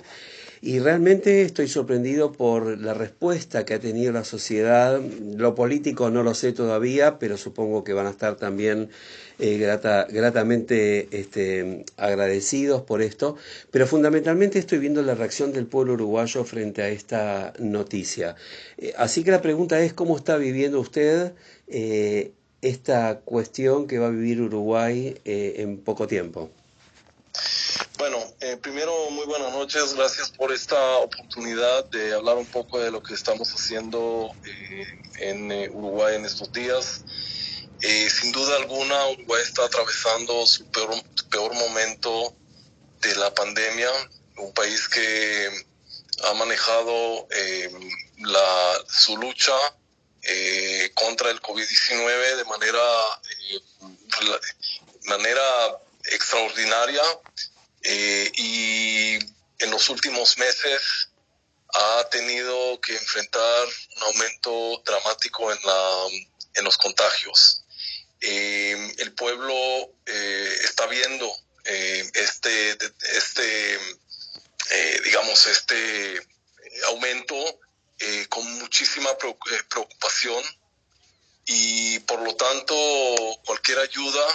Y realmente estoy sorprendido por la respuesta que ha tenido la sociedad. Lo político no lo sé todavía, pero supongo que van a estar también eh, gratamente este, agradecidos por esto. Pero fundamentalmente estoy viendo la reacción del pueblo uruguayo frente a esta noticia. Eh, así que la pregunta es, ¿cómo está viviendo usted eh, esta cuestión que va a vivir Uruguay en poco tiempo? Bueno, eh, primero, muy buenas noches. Gracias por esta oportunidad de hablar un poco de lo que estamos haciendo eh, en eh, Uruguay en estos días. sin duda alguna, Uruguay está atravesando su peor, peor momento de la pandemia. Un país que ha manejado la, su lucha contra el COVID-19 de manera, manera extraordinaria y en los últimos meses ha tenido que enfrentar un aumento dramático en, la, en los contagios. el pueblo está viendo este, este digamos, este aumento eh, con muchísima eh, preocupación y por lo tanto cualquier ayuda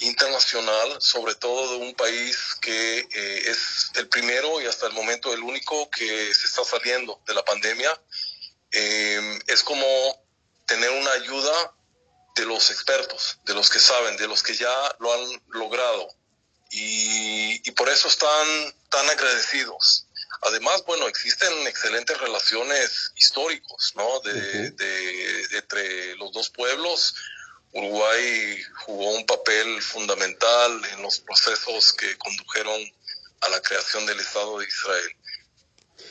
internacional, sobre todo de un país que eh, es el primero y hasta el momento el único que se está saliendo de la pandemia, es como tener una ayuda de los expertos, de los que saben, de los que ya lo han logrado. Y, y por eso están tan agradecidos. Además, bueno, existen excelentes relaciones históricos, ¿no? De, entre los dos pueblos. Uruguay jugó un papel fundamental en los procesos que condujeron a la creación del Estado de Israel.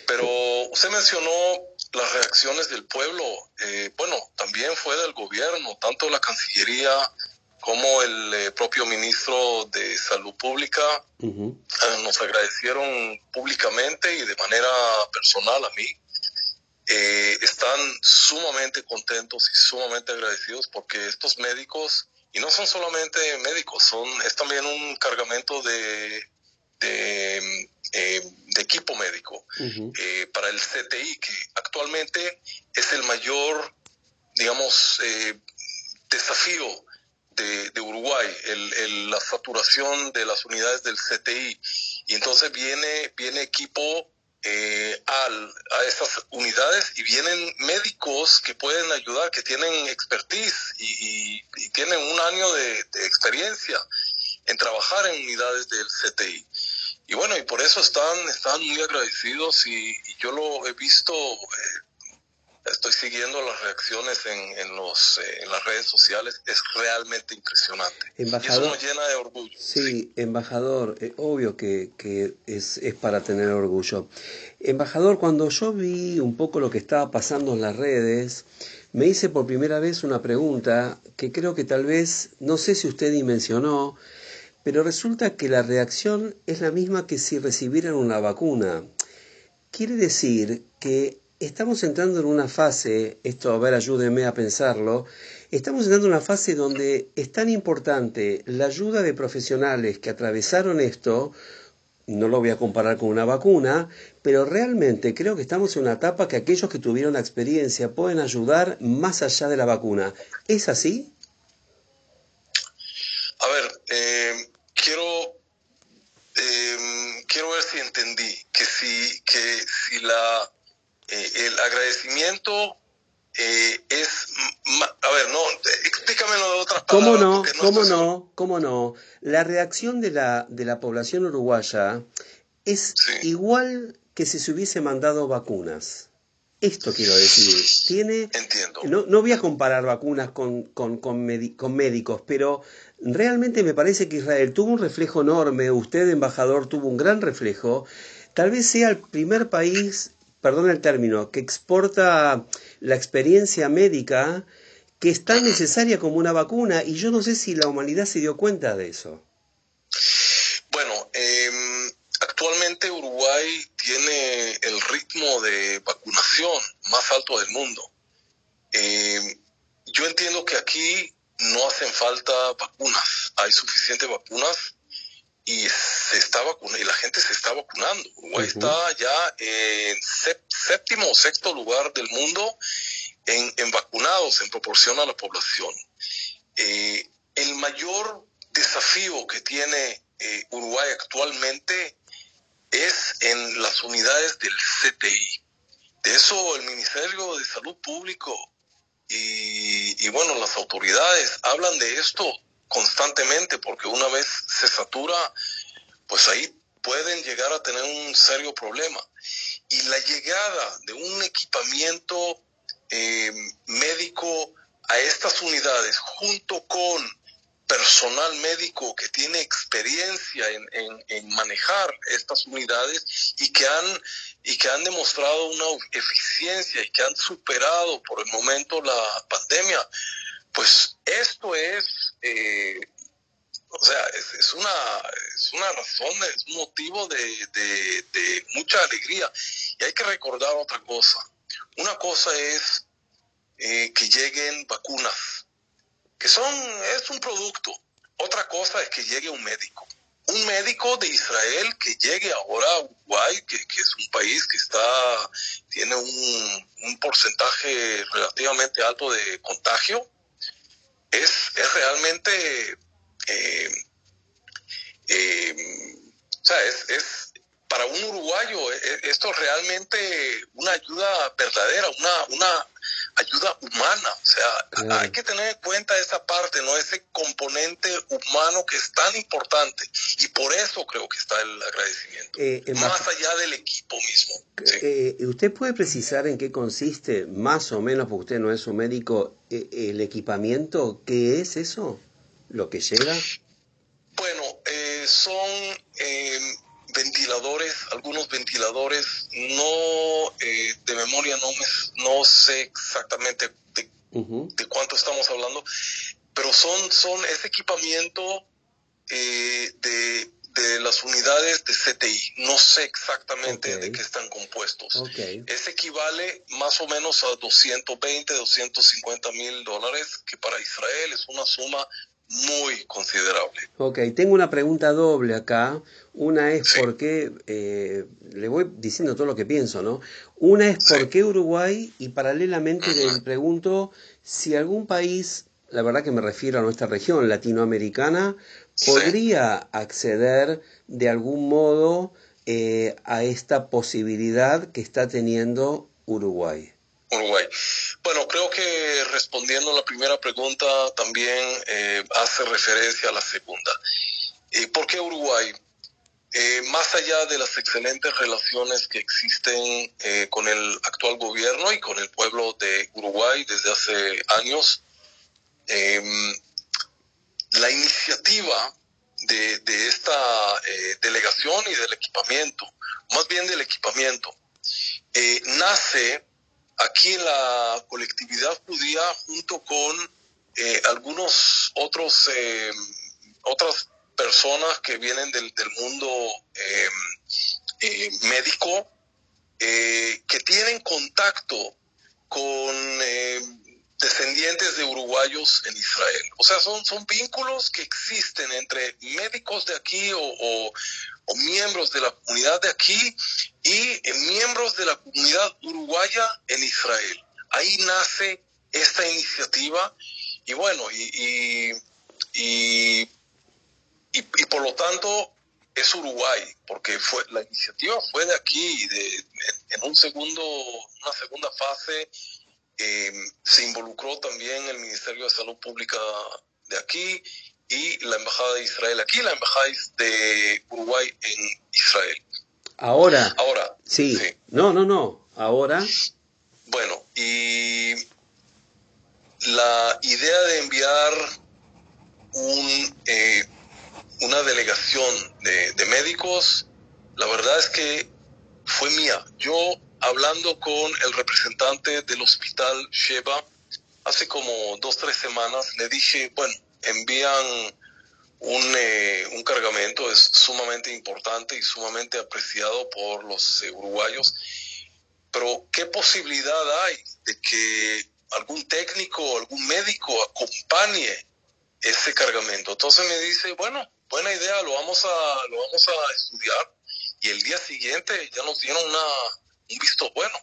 Pero usted mencionó las reacciones del pueblo. Eh, bueno, también fue del gobierno, tanto la Cancillería como el eh, propio ministro de Salud Pública eh, nos agradecieron públicamente y de manera personal a mí. Eh, están sumamente contentos y sumamente agradecidos porque estos médicos, y no son solamente médicos, son, es también un cargamento de, de, equipo médico para el CTI, que actualmente es el mayor, digamos, desafío de, Uruguay, el, la saturación de las unidades del CTI. Y entonces viene, viene equipo eh, al, a estas unidades y vienen médicos que pueden ayudar, que tienen expertise y, tienen un año de, experiencia en trabajar en unidades del CTI. Y bueno, y por eso están, están muy agradecidos y, yo lo he visto eh, estoy siguiendo las reacciones en, los, eh, en las redes sociales, es realmente impresionante. Embajador, y eso nos llena de orgullo. Sí, embajador, eh, obvio que, es, es, para tener orgullo. Embajador, cuando yo vi un poco lo que estaba pasando en las redes, me hice por primera vez una pregunta que creo que tal vez, no sé si usted dimensionó, pero resulta que la reacción es la misma que si recibieran una vacuna. Quiere decir que estamos entrando en una fase, esto a ver, ayúdeme a pensarlo, estamos entrando en una fase donde es tan importante la ayuda de profesionales que atravesaron esto, no lo voy a comparar con una vacuna, pero realmente creo que estamos en una etapa que aquellos que tuvieron la experiencia pueden ayudar más allá de la vacuna. ¿Es así? A ver, eh, quiero, eh, quiero ver si entendí que si, que si la eh, el agradecimiento eh, es, a ver, no, explícamelo de otras palabras. ¿Cómo no? ¿Cómo no? ¿Cómo no? La reacción de la, de la población uruguaya es igual que si se hubiese mandado vacunas. Esto quiero decir. Tiene, Entiendo. No, no voy a comparar vacunas con, con, con, con médicos, pero realmente me parece que Israel tuvo un reflejo enorme, usted, embajador, tuvo un gran reflejo. Tal vez sea el primer país perdón el término, que exporta la experiencia médica que es tan necesaria como una vacuna y yo no sé si la humanidad se dio cuenta de eso. Bueno, em, actualmente Uruguay tiene el ritmo de vacunación más alto del mundo. Em, yo entiendo que aquí no hacen falta vacunas, hay suficientes vacunas y se está vacunando, y la gente se está vacunando. Uruguay está ya en séptimo o sexto lugar del mundo en, vacunados en proporción a la población. Eh, el mayor desafío que tiene eh, Uruguay actualmente es en las unidades del CTI. De eso el Ministerio de Salud Público y, y bueno, las autoridades hablan de esto constantemente, porque una vez se satura, pues ahí pueden llegar a tener un serio problema. Y la llegada de un equipamiento eh, médico a estas unidades, junto con personal médico que tiene experiencia en, en, manejar estas unidades y que han y que han demostrado una eficiencia y que han superado por el momento la pandemia, pues esto es, eh, O sea, es, una, es una razón, es un motivo de, de, mucha alegría. Y hay que recordar otra cosa. Una cosa es eh, que lleguen vacunas, que son, es un producto. Otra cosa es que llegue un médico. Un médico de Israel que llegue ahora a Uruguay, que, es un país que está, tiene un porcentaje relativamente alto de contagio, es, es realmente eh, eh, o sea, es, es, para un uruguayo e, e, esto es realmente una ayuda verdadera, una, una ayuda humana. O sea, hay que tener en cuenta esa parte, ¿no? Ese componente humano que es tan importante. Y por eso creo que está el agradecimiento. Eh, más allá del equipo mismo. ¿Usted puede precisar en qué consiste, más o menos, porque usted no es un médico, el equipamiento? ¿Qué es eso? ¿Lo que llega? Bueno, eh, son eh, ventiladores, algunos ventiladores, no eh, de memoria no, me, no sé exactamente de, cuánto estamos hablando, pero son, son ese equipamiento de, de, las unidades de CTI. No sé exactamente de qué están compuestos. Es equivale más o menos a 220, 250 mil dólares, que para Israel es una suma muy considerable. Ok, tengo una pregunta doble acá. Una es por qué, eh, le voy diciendo todo lo que pienso, ¿no? Una es por qué Uruguay y paralelamente le pregunto si algún país, la verdad que me refiero a nuestra región latinoamericana, podría acceder de algún modo eh, a esta posibilidad que está teniendo Uruguay. Uruguay. Bueno, creo que respondiendo a la primera pregunta también eh, hace referencia a la segunda. Eh, ¿Por qué Uruguay? Eh, más allá de las excelentes relaciones que existen con el actual gobierno y con el pueblo de Uruguay desde hace años, em, la iniciativa de, de esta delegación y del equipamiento, más bien del equipamiento, nace aquí en la colectividad judía junto con eh, algunos otros eh, otras personas que vienen del, mundo eh, médico que tienen contacto con descendientes de uruguayos en Israel. O sea, son, son vínculos que existen entre médicos de aquí o, o miembros de la comunidad de aquí y miembros de la comunidad uruguaya en Israel. Ahí nace esta iniciativa y bueno, y, y, y, por lo tanto es Uruguay, porque fue la iniciativa fue de aquí, de, en un segundo, una segunda fase eh, se involucró también el Ministerio de Salud Pública de aquí y la Embajada de Israel aquí, la Embajada de Uruguay en Israel. Ahora. Ahora. Sí. No, no, no. Ahora. Bueno, y la idea de enviar un, eh, una delegación de, de médicos, la verdad es que fue mía. Yo hablando con el representante del hospital Sheba hace como dos, tres semanas, le dije, bueno, envían un, eh, un cargamento, es sumamente importante y sumamente apreciado por los uruguayos, pero ¿qué posibilidad hay de que algún técnico algún médico acompañe ese cargamento? Entonces me dice, bueno, buena idea, lo vamos a, lo vamos a estudiar y el día siguiente ya nos dieron una, un visto bueno.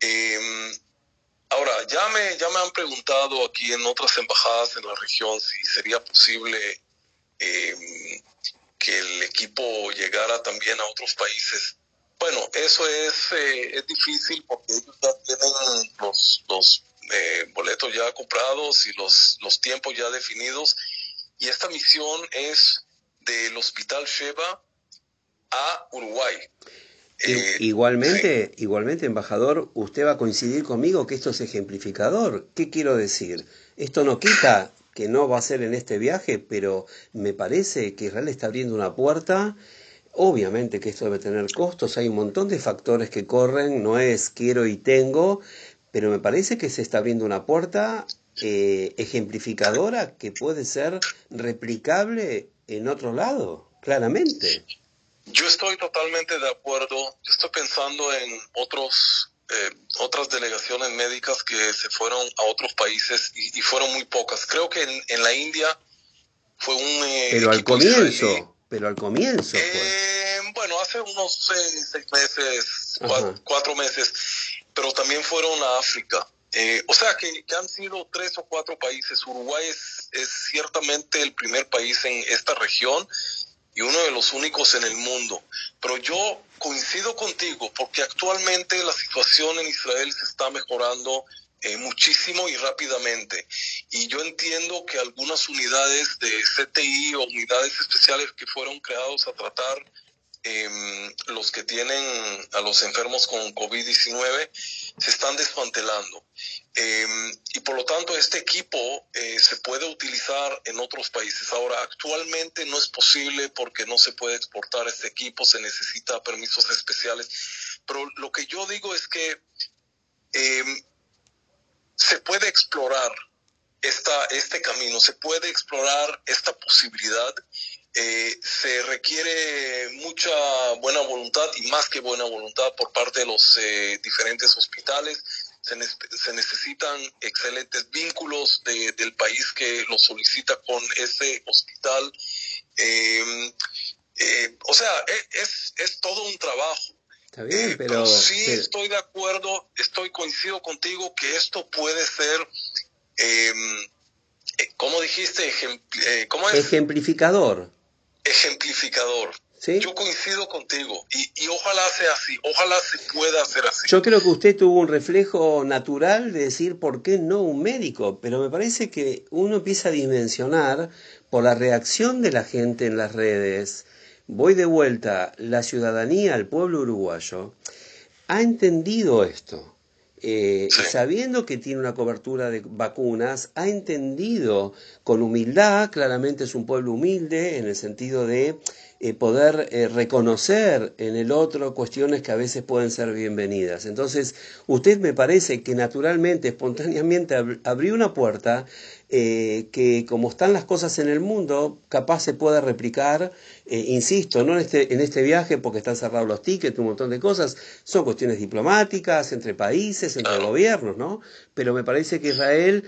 Eh, Ahora, ya me, ya me han preguntado aquí en otras embajadas en la región si sería posible em, que el equipo llegara también a otros países. Bueno, eso es, eh, es difícil porque ellos ya tienen los, los eh, boletos ya comprados y los, los tiempos ya definidos. Y esta misión es del Hospital Sheba a Uruguay. Eh, igualmente, igualmente, embajador, usted va a coincidir conmigo que esto es ejemplificador. ¿Qué quiero decir? Esto no quita que no va a ser en este viaje, pero me parece que Israel está abriendo una puerta. Obviamente que esto debe tener costos, hay un montón de factores que corren, no es quiero y tengo, pero me parece que se está abriendo una puerta eh, ejemplificadora que puede ser replicable en otro lado, claramente. Yo estoy totalmente de acuerdo. Yo estoy pensando en otros eh, otras delegaciones médicas que se fueron a otros países y, fueron muy pocas. Creo que en, la India fue un... Eh, pero al comienzo, pero al comienzo. Eh, bueno, hace unos seis, meses, cuatro, meses, pero también fueron a África. o sea que, han sido tres o cuatro países. Uruguay es, es ciertamente el primer país en esta región y uno de los únicos en el mundo. Pero yo coincido contigo porque actualmente la situación en Israel se está mejorando eh, muchísimo y rápidamente. Y yo entiendo que algunas unidades de CTI o unidades especiales que fueron creados a tratar eh, los que tienen a los enfermos con COVID-19 se están desmantelando. Em, y por lo tanto, este equipo eh, se puede utilizar en otros países. Ahora, actualmente no es posible porque no se puede exportar este equipo, se necesita permisos especiales. Pero lo que yo digo es que em, se puede explorar esta, este camino, se puede explorar esta posibilidad eh, se requiere mucha buena voluntad y más que buena voluntad por parte de los eh, diferentes hospitales. Se, necesitan excelentes vínculos del país que lo solicita con ese hospital. Em, eh, o sea, e, es, es, todo un trabajo. Está bien, pero, sí estoy de acuerdo, estoy coincido contigo que esto puede ser, eh, ¿cómo dijiste? ¿cómo es? Ejemplificador ejemplificador. Yo coincido contigo y, ojalá sea así, ojalá se pueda hacer así. Yo creo que usted tuvo un reflejo natural de decir por qué no un médico, pero me parece que uno empieza a dimensionar por la reacción de la gente en las redes. Voy de vuelta, la ciudadanía, el pueblo uruguayo, ha entendido esto. Eh, sabiendo que tiene una cobertura de vacunas, ha entendido con humildad, claramente es un pueblo humilde en el sentido de eh, poder eh, reconocer en el otro cuestiones que a veces pueden ser bienvenidas. Entonces, usted me parece que naturalmente, espontáneamente abrió una puerta eh, que como están las cosas en el mundo, capaz se pueda replicar, insisto, no en este, en este viaje porque están cerrados los tickets, un montón de cosas, son cuestiones diplomáticas entre países, entre gobiernos, ¿no? Pero me parece que Israel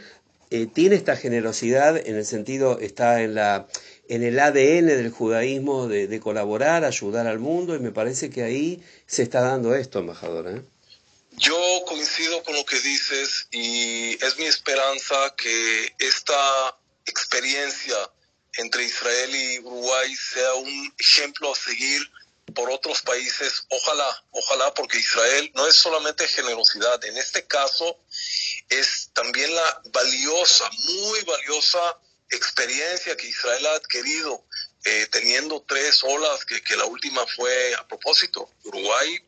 tiene esta generosidad en el sentido, está en la en el ADN del judaísmo de, colaborar, ayudar al mundo, y me parece que ahí se está dando esto, embajador. ¿eh? Yo coincido con lo que dices y es mi esperanza que esta experiencia entre Israel y Uruguay sea un ejemplo a seguir por otros países. Ojalá, ojalá, porque Israel no es solamente generosidad, en este caso es también la valiosa, muy valiosa experiencia que Israel ha adquirido eh, teniendo tres olas, que, que, la última fue a propósito, Uruguay,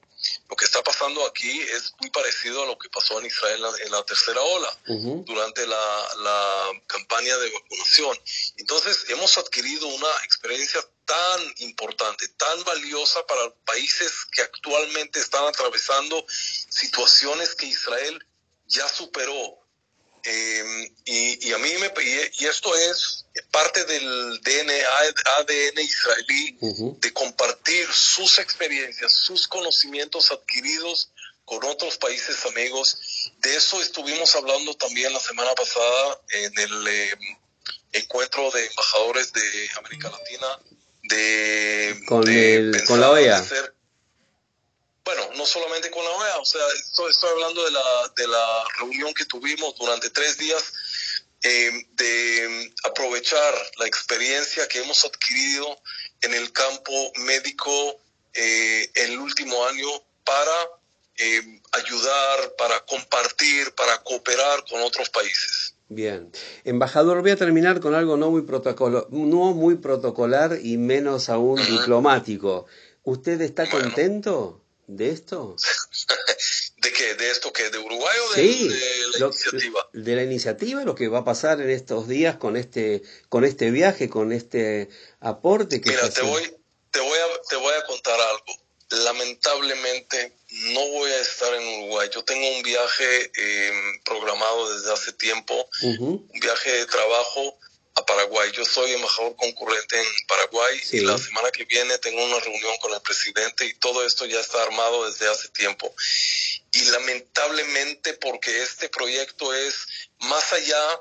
lo que está pasando aquí es muy parecido a lo que pasó en Israel en la, tercera ola, durante la, la, campaña de vacunación. Entonces, hemos adquirido una experiencia tan importante, tan valiosa para países que actualmente están atravesando situaciones que Israel ya superó eh, y, a mí me y, esto es parte del DNA, ADN israelí de compartir sus experiencias, sus conocimientos adquiridos con otros países amigos. De eso estuvimos hablando también la semana pasada en el eh, encuentro de embajadores de América Latina de con, con la OEA bueno, no solamente con la OEA, o sea, estoy, hablando de la, de la reunión que tuvimos durante tres días, eh, de aprovechar la experiencia que hemos adquirido en el campo médico eh, en el último año para eh, ayudar, para compartir, para cooperar con otros países. Bien. Embajador, voy a terminar con algo no muy, protocolo, no muy protocolar y menos aún diplomático. ¿Usted está contento? De esto? ¿De qué? ¿De esto que ¿De Uruguay o de, la iniciativa? De la iniciativa, lo que va a pasar en estos días con este, con este viaje, con este aporte que Mira, te voy, te voy a, te voy a contar algo. lamentablemente no voy a estar en Uruguay. Yo tengo un viaje em, programado desde hace tiempo, un viaje de trabajo a Paraguay. Yo soy embajador concurrente en Paraguay y la semana que viene tengo una reunión con el presidente y todo esto ya está armado desde hace tiempo. Y lamentablemente porque este proyecto es más allá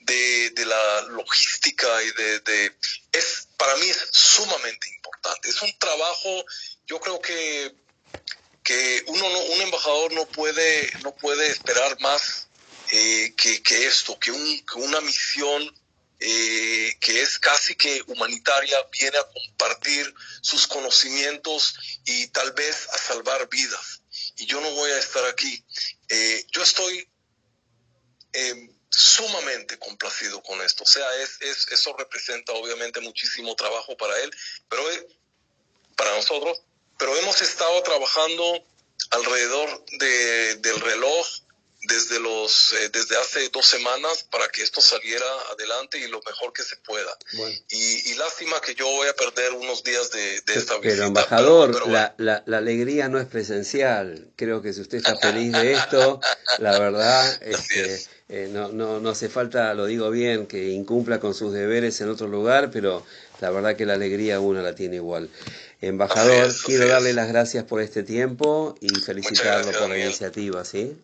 de, la logística y de, de, es para mí es sumamente importante. Es un trabajo, yo creo que que uno un embajador no puede no puede esperar más eh, que, que, esto, que, un, que una misión eh, que es casi que humanitaria, viene a compartir sus conocimientos y tal vez a salvar vidas. Y yo no voy a estar aquí. Eh, yo estoy em, sumamente complacido con esto. O sea, es, es, eso representa obviamente muchísimo trabajo para él, pero para nosotros, pero hemos estado trabajando alrededor de, del reloj desde los eh, desde hace dos semanas para que esto saliera adelante y lo mejor que se pueda. Y, lástima que yo voy a perder unos días de, esta visita. Pero embajador, la, la, la, alegría no es presencial. Creo que si usted está feliz de esto, la verdad, este, eh, no, no, no hace falta, lo digo bien, que incumpla con sus deberes en otro lugar, pero la verdad que la alegría uno la tiene igual. Embajador, quiero darle las gracias por este tiempo y felicitarlo por la iniciativa, ¿sí?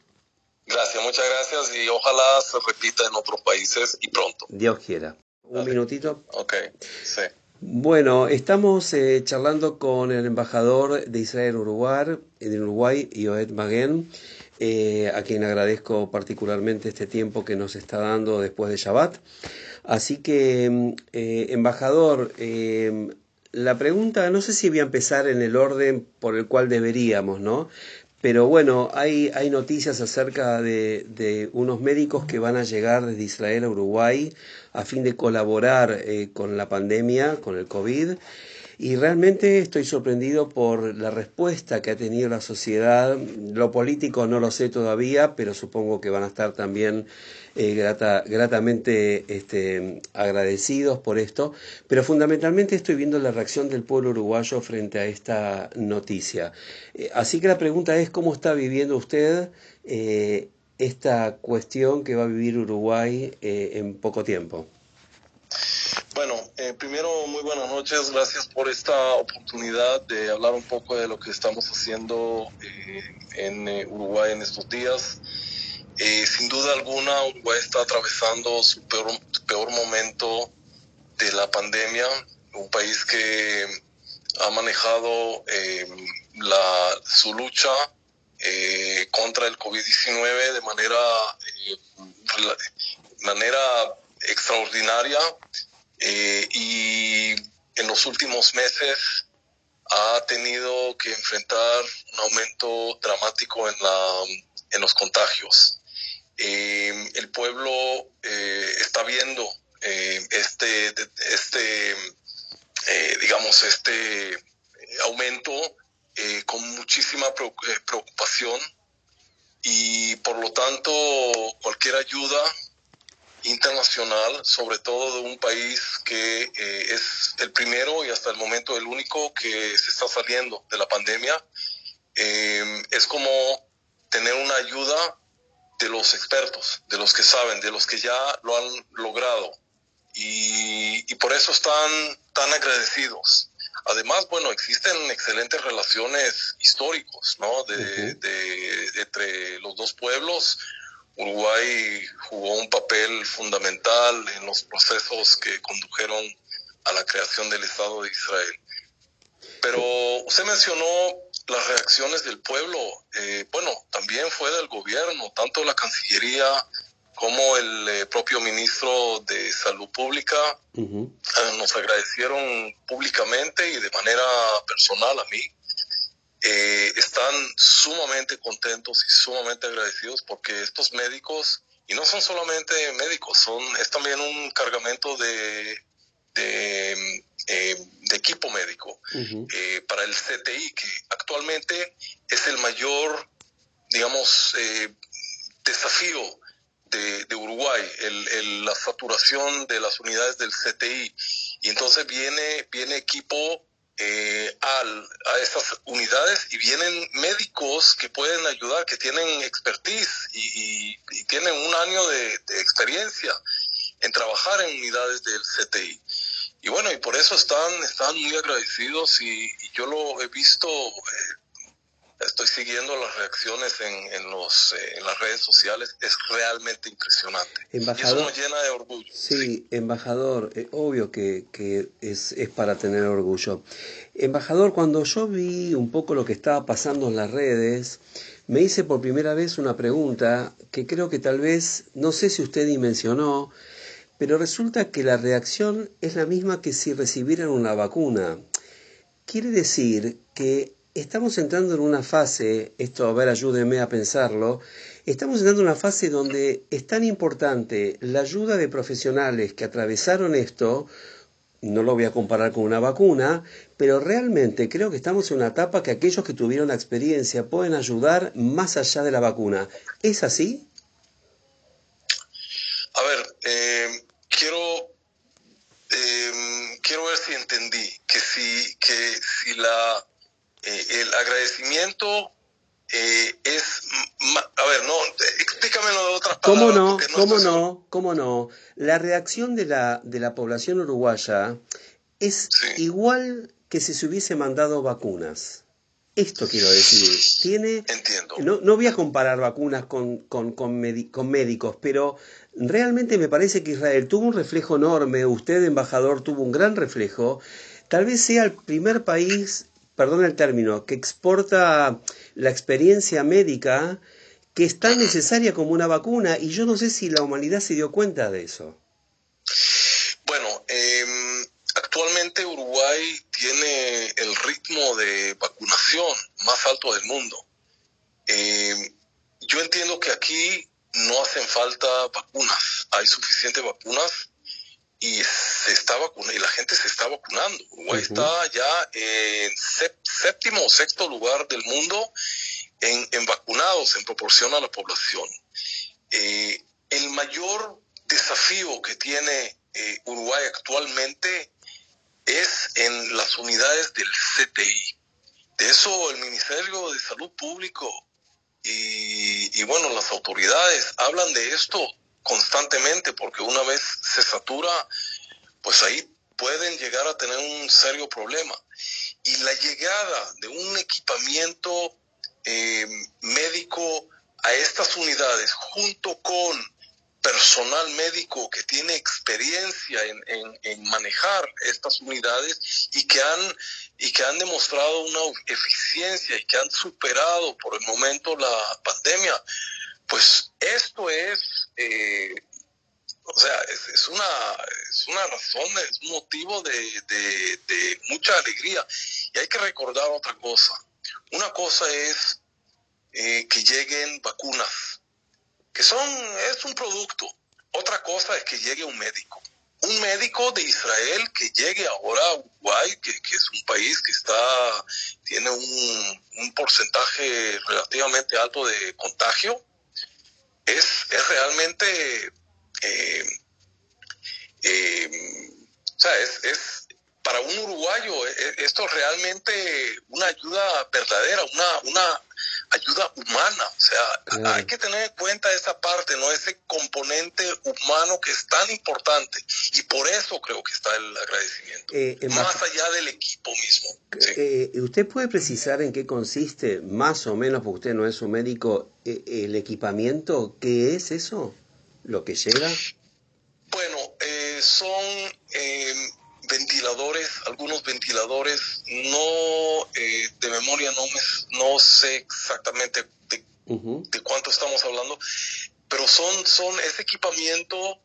Gracias, muchas gracias y ojalá se repita en otros países y pronto. Dios quiera. Un minutito. Ok, sí. Bueno, estamos eh, charlando con el embajador de Israel Uruguay, en Uruguay, Yoed Maguen, eh, a quien agradezco particularmente este tiempo que nos está dando después de Shabbat. Así que, mm, eh, embajador, la pregunta, no sé si voy a empezar en el orden por el cual deberíamos, ¿no? Pero bueno, hay, hay noticias acerca de, de, unos médicos que van a llegar desde Israel a Uruguay a fin de colaborar eh, con la pandemia, con el COVID. Y realmente estoy sorprendido por la respuesta que ha tenido la sociedad. Lo político no lo sé todavía, pero supongo que van a estar también eh, grata, gratamente este, agradecidos por esto, pero fundamentalmente estoy viendo la reacción del pueblo uruguayo frente a esta noticia. Eh, así que la pregunta es, ¿cómo está viviendo usted eh, esta cuestión que va a vivir Uruguay en poco tiempo? Bueno, primero muy buenas noches, gracias por esta oportunidad de hablar un poco de lo que estamos haciendo en Uruguay en estos días. Eh, sin duda alguna, Uruguay está atravesando su peor, momento de la pandemia, un país que ha manejado eh, la, su lucha eh, contra el COVID-19 de manera, manera extraordinaria y en los últimos meses ha tenido que enfrentar un aumento dramático en, la, en los contagios. Eh, el pueblo eh, está viendo eh, este, este digamos, este aumento con muchísima preocupación y por lo tanto cualquier ayuda internacional, sobre todo de un país que es el primero y hasta el momento el único que se está saliendo de la pandemia, es como tener una ayuda de los expertos, de los que saben, de los que ya lo han logrado. Y, por eso están tan agradecidos. Además, bueno, existen excelentes relaciones históricos, ¿no? De, entre los dos pueblos. Uruguay jugó un papel fundamental en los procesos que condujeron a la creación del Estado de Israel. Pero usted mencionó las reacciones del pueblo, eh, bueno, también fue del gobierno, tanto la Cancillería como el eh, propio ministro de Salud Pública eh, nos agradecieron públicamente y de manera personal a mí. Están sumamente contentos y sumamente agradecidos porque estos médicos, y no son solamente médicos, son, es también un cargamento de de, eh, de equipo médico eh, para el CTI, que actualmente es el mayor, digamos, eh, desafío de, de Uruguay, el, la saturación de las unidades del CTI. Y entonces viene, viene equipo a estas unidades y vienen médicos que pueden ayudar, que tienen expertise y, tienen un año de, experiencia en trabajar en unidades del CTI. Y bueno, y por eso están, están muy agradecidos y, yo lo he visto, eh, estoy siguiendo las reacciones en, en los, eh, en las redes sociales, es realmente impresionante. Embajador, y eso nos llena de orgullo. Sí, embajador, eh, obvio que, que es, es para tener orgullo. Embajador, cuando yo vi un poco lo que estaba pasando en las redes, me hice por primera vez una pregunta que creo que tal vez, no sé si usted dimensionó, pero resulta que la reacción es la misma que si recibieran una vacuna. Quiere decir que estamos entrando en una fase, esto a ver, ayúdeme a pensarlo, estamos entrando en una fase donde es tan importante la ayuda de profesionales que atravesaron esto, no lo voy a comparar con una vacuna, pero realmente creo que estamos en una etapa que aquellos que tuvieron la experiencia pueden ayudar más allá de la vacuna. ¿Es así? A ver, eh, quiero, em, quiero ver si entendí que si, que si la, eh, el agradecimiento eh, es, a ver, no, explícamelo de otras palabras. ¿Cómo no? ¿Cómo no? ¿Cómo no? La reacción de la, de la población uruguaya es igual que si se hubiese mandado vacunas. Esto quiero decir. Tiene, Entiendo. No, no voy a comparar vacunas con, con, con, con médicos, pero Realmente me parece que Israel tuvo un reflejo enorme, usted embajador tuvo un gran reflejo, tal vez sea el primer país, perdón el término, que exporta la experiencia médica que es tan necesaria como una vacuna y yo no sé si la humanidad se dio cuenta de eso. Bueno, em, actualmente Uruguay tiene el ritmo de vacunación más alto del mundo. Em, yo entiendo que aquí no hacen falta vacunas, hay suficientes vacunas y se está vacunando y la gente se está vacunando. Uruguay está ya en séptimo o sexto lugar del mundo en, vacunados en proporción a la población. Eh, el mayor desafío que tiene eh, Uruguay actualmente es en las unidades del CTI. De eso el Ministerio de Salud Público y, bueno, las autoridades hablan de esto constantemente porque una vez se satura, pues ahí pueden llegar a tener un serio problema. Y la llegada de un equipamiento eh, médico a estas unidades junto con personal médico que tiene experiencia en, en, manejar estas unidades y que han y que han demostrado una eficiencia y que han superado por el momento la pandemia, pues esto es, eh, o sea, es, una, es una razón, es motivo de, de mucha alegría. Y hay que recordar otra cosa. Una cosa es eh, que lleguen vacunas que son, es un producto. Otra cosa es que llegue un médico. Un médico de Israel que llegue ahora a Uruguay, que, es un país que está, tiene un, porcentaje relativamente alto de contagio, es, es realmente, eh, eh, o sea, es, es, para un uruguayo, e, esto es realmente una ayuda verdadera, una, una ayuda humana. O sea, hay que tener en cuenta esa parte, ¿no? Ese componente humano que es tan importante. Y por eso creo que está el agradecimiento. Eh, más allá del equipo mismo. Eh, eh, ¿Usted puede precisar en qué consiste, más o menos, porque usted no es un médico, el equipamiento? ¿Qué es eso? ¿Lo que llega? Bueno, son ventiladores, algunos ventiladores, no eh, de memoria no, me, no sé exactamente de, cuánto estamos hablando, pero son, son ese equipamiento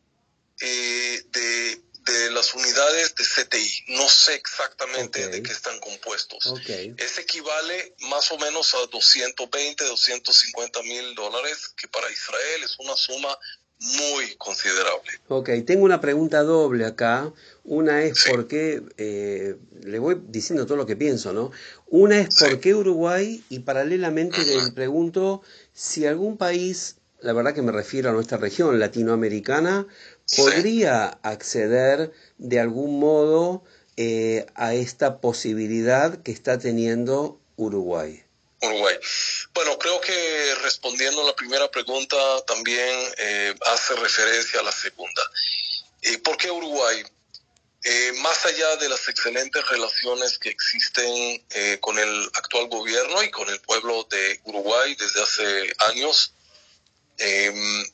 eh, de, de, las unidades de CTI. No sé exactamente de qué están compuestos. Es equivale más o menos a 220, 250 mil dólares, que para Israel es una suma muy considerable. Ok, tengo una pregunta doble acá. Una es por qué, eh, le voy diciendo todo lo que pienso, ¿no? Una es por qué Uruguay y paralelamente le pregunto si algún país, la verdad que me refiero a nuestra región latinoamericana, podría acceder de algún modo eh, a esta posibilidad que está teniendo Uruguay? Uruguay. Bueno, creo que respondiendo a la primera pregunta también eh, hace referencia a la segunda. Eh, ¿Por qué Uruguay? Eh, más allá de las excelentes relaciones que existen con el actual gobierno y con el pueblo de Uruguay desde hace años, em,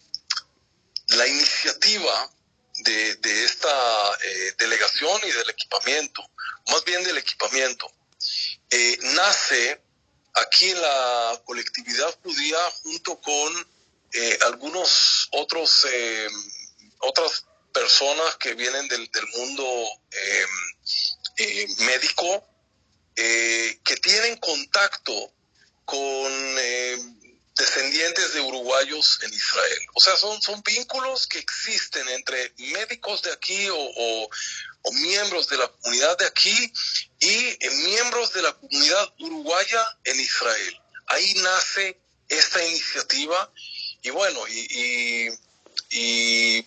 la iniciativa de, esta delegación y del equipamiento, más bien del equipamiento, nace aquí en la colectividad judía junto con eh, algunos otros eh, otras personas que vienen del, mundo eh, médico que tienen contacto con descendientes de uruguayos en Israel. O sea, son, son vínculos que existen entre médicos de aquí o, o miembros de la comunidad de aquí y miembros de la comunidad uruguaya en Israel. Ahí nace esta iniciativa y bueno, y, y,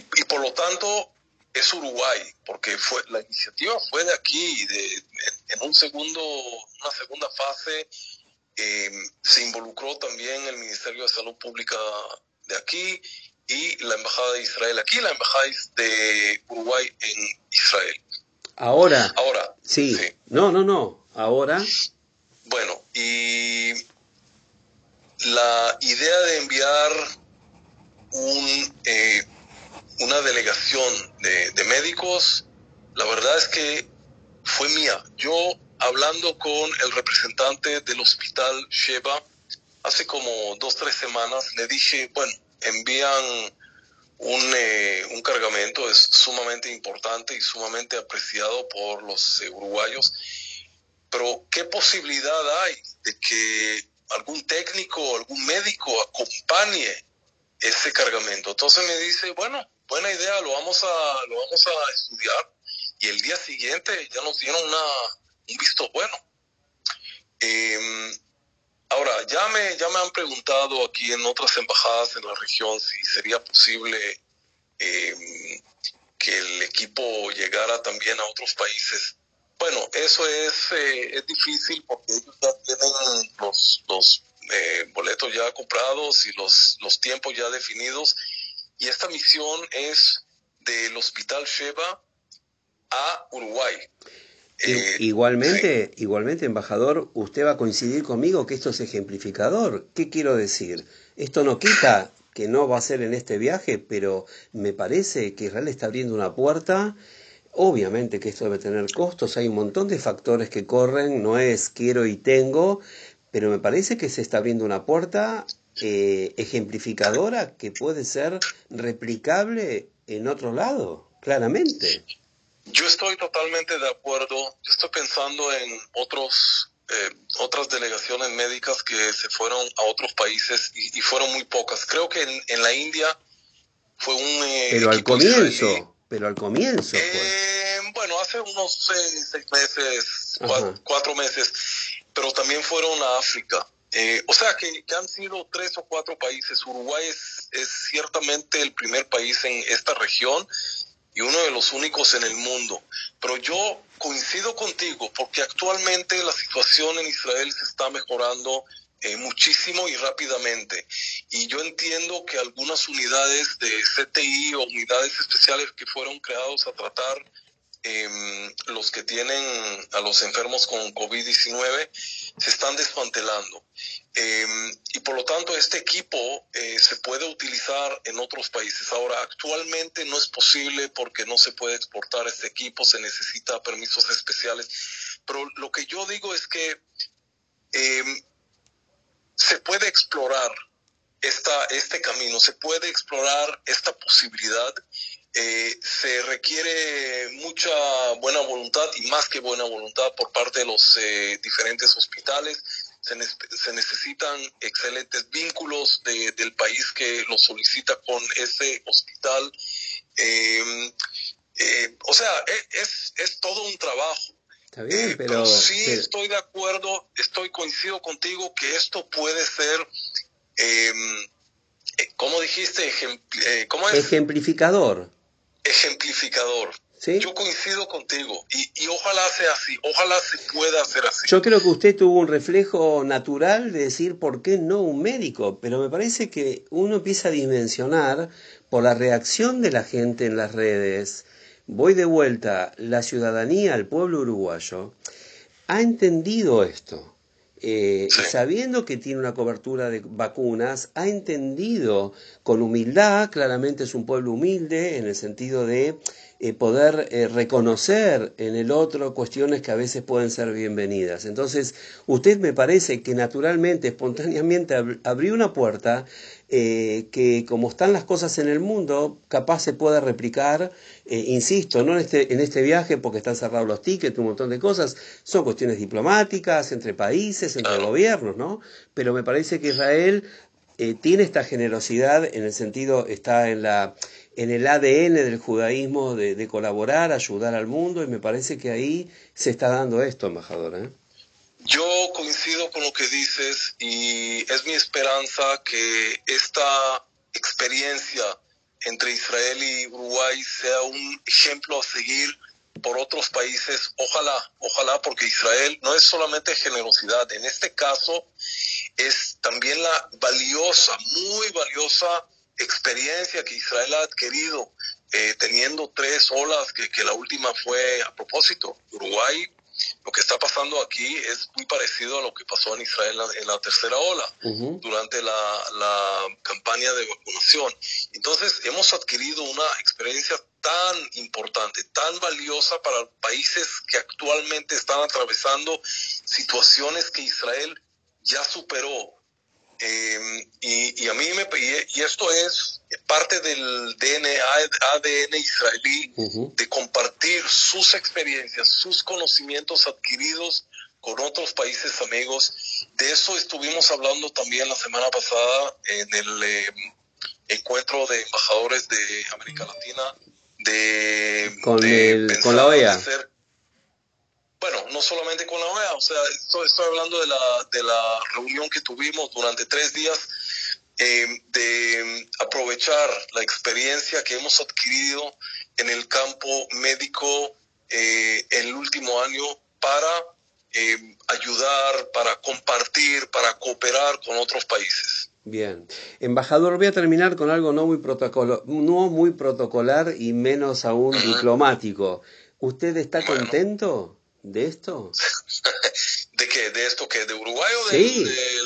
por lo tanto es Uruguay, porque fue la iniciativa fue de aquí, de, en un segundo, una segunda fase eh, se involucró también el Ministerio de Salud Pública de aquí y la Embajada de Israel aquí, la Embajada de Uruguay en Israel. Ahora. Ahora. Sí. No, no, no. Ahora. Bueno, y la idea de enviar un, eh, una delegación de, médicos, la verdad es que fue mía. Yo hablando con el representante del hospital Sheba hace como dos, tres semanas, le dije, bueno, envían un, eh, un cargamento, es sumamente importante y sumamente apreciado por los uruguayos, pero ¿qué posibilidad hay de que algún técnico algún médico acompañe ese cargamento? Entonces me dice, bueno, buena idea, lo vamos a, lo vamos a estudiar y el día siguiente ya nos dieron una, un visto bueno. Em, ahora, ya me, ya me han preguntado aquí en otras embajadas en la región si sería posible em, que el equipo llegara también a otros países. Bueno, eso es, eh, es difícil porque ellos ya tienen los, los eh, boletos ya comprados y los, los tiempos ya definidos. Y esta misión es del Hospital Sheba a Uruguay. Eh, igualmente, igualmente, embajador, usted va a coincidir conmigo que esto es ejemplificador. ¿Qué quiero decir? Esto no quita que no va a ser en este viaje, pero me parece que Israel está abriendo una puerta. Obviamente que esto debe tener costos, hay un montón de factores que corren, no es quiero y tengo, pero me parece que se está abriendo una puerta eh, ejemplificadora que puede ser replicable en otro lado, claramente. Yo estoy totalmente de acuerdo. Yo estoy pensando en otros eh, otras delegaciones médicas que se fueron a otros países y, fueron muy pocas. Creo que en, la India fue un eh, pero al comienzo, pero al comienzo. Eh, bueno, hace unos seis, meses, cuatro, meses, pero también fueron a África. O sea que, han sido tres o cuatro países. Uruguay es, ciertamente el primer país en esta región y uno de los únicos en el mundo. Pero yo coincido contigo porque actualmente la situación en Israel se está mejorando eh, muchísimo y rápidamente. Y yo entiendo que algunas unidades de CTI o unidades especiales que fueron creados a tratar eh, los que tienen a los enfermos con COVID-19 se están desmantelando. Em, y por lo tanto, este equipo eh, se puede utilizar en otros países. Ahora, actualmente no es posible porque no se puede exportar este equipo, se necesita permisos especiales. Pero lo que yo digo es que em, se puede explorar esta, este camino, se puede explorar esta posibilidad eh, se requiere mucha buena voluntad y más que buena voluntad por parte de los eh, diferentes hospitales. Se, necesitan excelentes vínculos del país que lo solicita con ese hospital. Em, eh, o sea, e, es, es, todo un trabajo. Está bien, pero, sí estoy de acuerdo, estoy coincido contigo que esto puede ser, eh, ¿cómo dijiste? ¿cómo es? Ejemplificador ejemplificador. Yo coincido contigo y, y, ojalá sea así, ojalá se pueda hacer así. Yo creo que usted tuvo un reflejo natural de decir por qué no un médico, pero me parece que uno empieza a dimensionar por la reacción de la gente en las redes. Voy de vuelta, la ciudadanía, el pueblo uruguayo, ha entendido esto. Eh, sabiendo que tiene una cobertura de vacunas, ha entendido con humildad, claramente es un pueblo humilde en el sentido de eh, poder eh, reconocer en el otro cuestiones que a veces pueden ser bienvenidas. Entonces, usted me parece que naturalmente, espontáneamente abrió una puerta eh, que como están las cosas en el mundo, capaz se pueda replicar, insisto, no en este, en este viaje porque están cerrados los tickets, un montón de cosas, son cuestiones diplomáticas, entre países, entre gobiernos, ¿no? Pero me parece que Israel tiene esta generosidad en el sentido, está en la en el ADN del judaísmo de, colaborar, ayudar al mundo, y me parece que ahí se está dando esto, embajador. ¿eh? Yo coincido con lo que dices y es mi esperanza que esta experiencia entre Israel y Uruguay sea un ejemplo a seguir por otros países. Ojalá, ojalá, porque Israel no es solamente generosidad, en este caso es también la valiosa, muy valiosa experiencia que Israel ha adquirido eh, teniendo tres olas, que, que, la última fue a propósito, Uruguay, lo que está pasando aquí es muy parecido a lo que pasó en Israel en la, tercera ola, durante la, la, campaña de vacunación. Entonces, hemos adquirido una experiencia tan importante, tan valiosa para países que actualmente están atravesando situaciones que Israel ya superó eh, y, a mí me y esto es parte del DNA, ADN israelí de compartir sus experiencias, sus conocimientos adquiridos con otros países amigos. De eso estuvimos hablando también la semana pasada en el eh, encuentro de embajadores de América Latina de con, con la OEA bueno, no solamente con la OEA, o sea, estoy, hablando de la, de la reunión que tuvimos durante tres días, eh, de aprovechar la experiencia que hemos adquirido en el campo médico eh, en el último año para eh, ayudar, para compartir, para cooperar con otros países. Bien. Embajador, voy a terminar con algo no muy, protocolo, no muy protocolar y menos aún diplomático. ¿Usted está contento? De esto? ¿De qué? ¿De esto que ¿De Uruguay o de,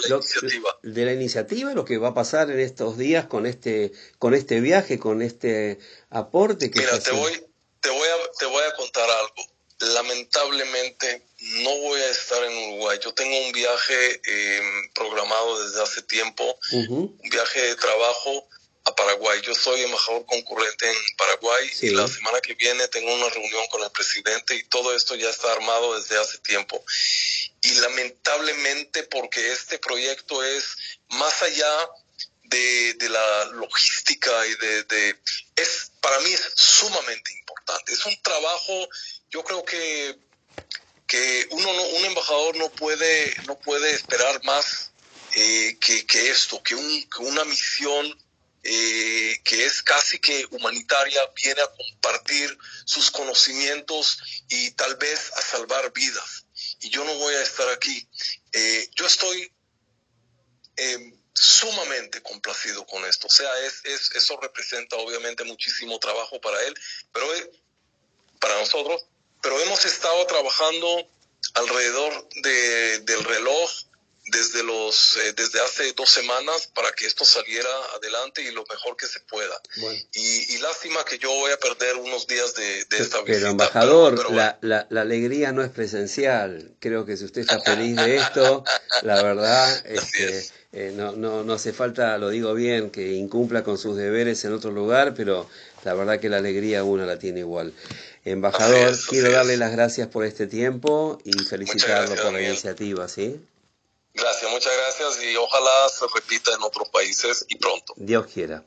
la iniciativa? De la iniciativa, lo que va a pasar en estos días con este, con este viaje, con este aporte que Mira, te voy, te, voy a, te voy a contar algo. Lamentablemente no voy a estar en Uruguay. Yo tengo un viaje em, programado desde hace tiempo, un viaje de trabajo a Paraguay. Yo soy embajador concurrente en Paraguay y la semana que viene tengo una reunión con el presidente y todo esto ya está armado desde hace tiempo. Y lamentablemente porque este proyecto es más allá de, la logística y de, es para mí es sumamente importante. Es un trabajo, yo creo que que uno un embajador no puede no puede esperar más eh, que, que, esto, que, un, que una misión eh, que es casi que humanitaria, viene a compartir sus conocimientos y tal vez a salvar vidas. Y yo no voy a estar aquí. Eh, yo estoy eh, sumamente complacido con esto. O sea, es, es, eso representa obviamente muchísimo trabajo para él, pero para nosotros. Pero hemos estado trabajando alrededor de, del reloj desde los eh, desde hace dos semanas para que esto saliera adelante y lo mejor que se pueda. Y, lástima que yo voy a perder unos días de, esta visita. Pero embajador, la, la, alegría no es presencial. Creo que si usted está feliz de esto, la verdad, este, eh, no, no, no hace falta, lo digo bien, que incumpla con sus deberes en otro lugar, pero la verdad que la alegría uno la tiene igual. Embajador, quiero darle las gracias por este tiempo y felicitarlo por la iniciativa, ¿sí? Gracias, muchas gracias y ojalá se repita en otros países y pronto. Dios quiera.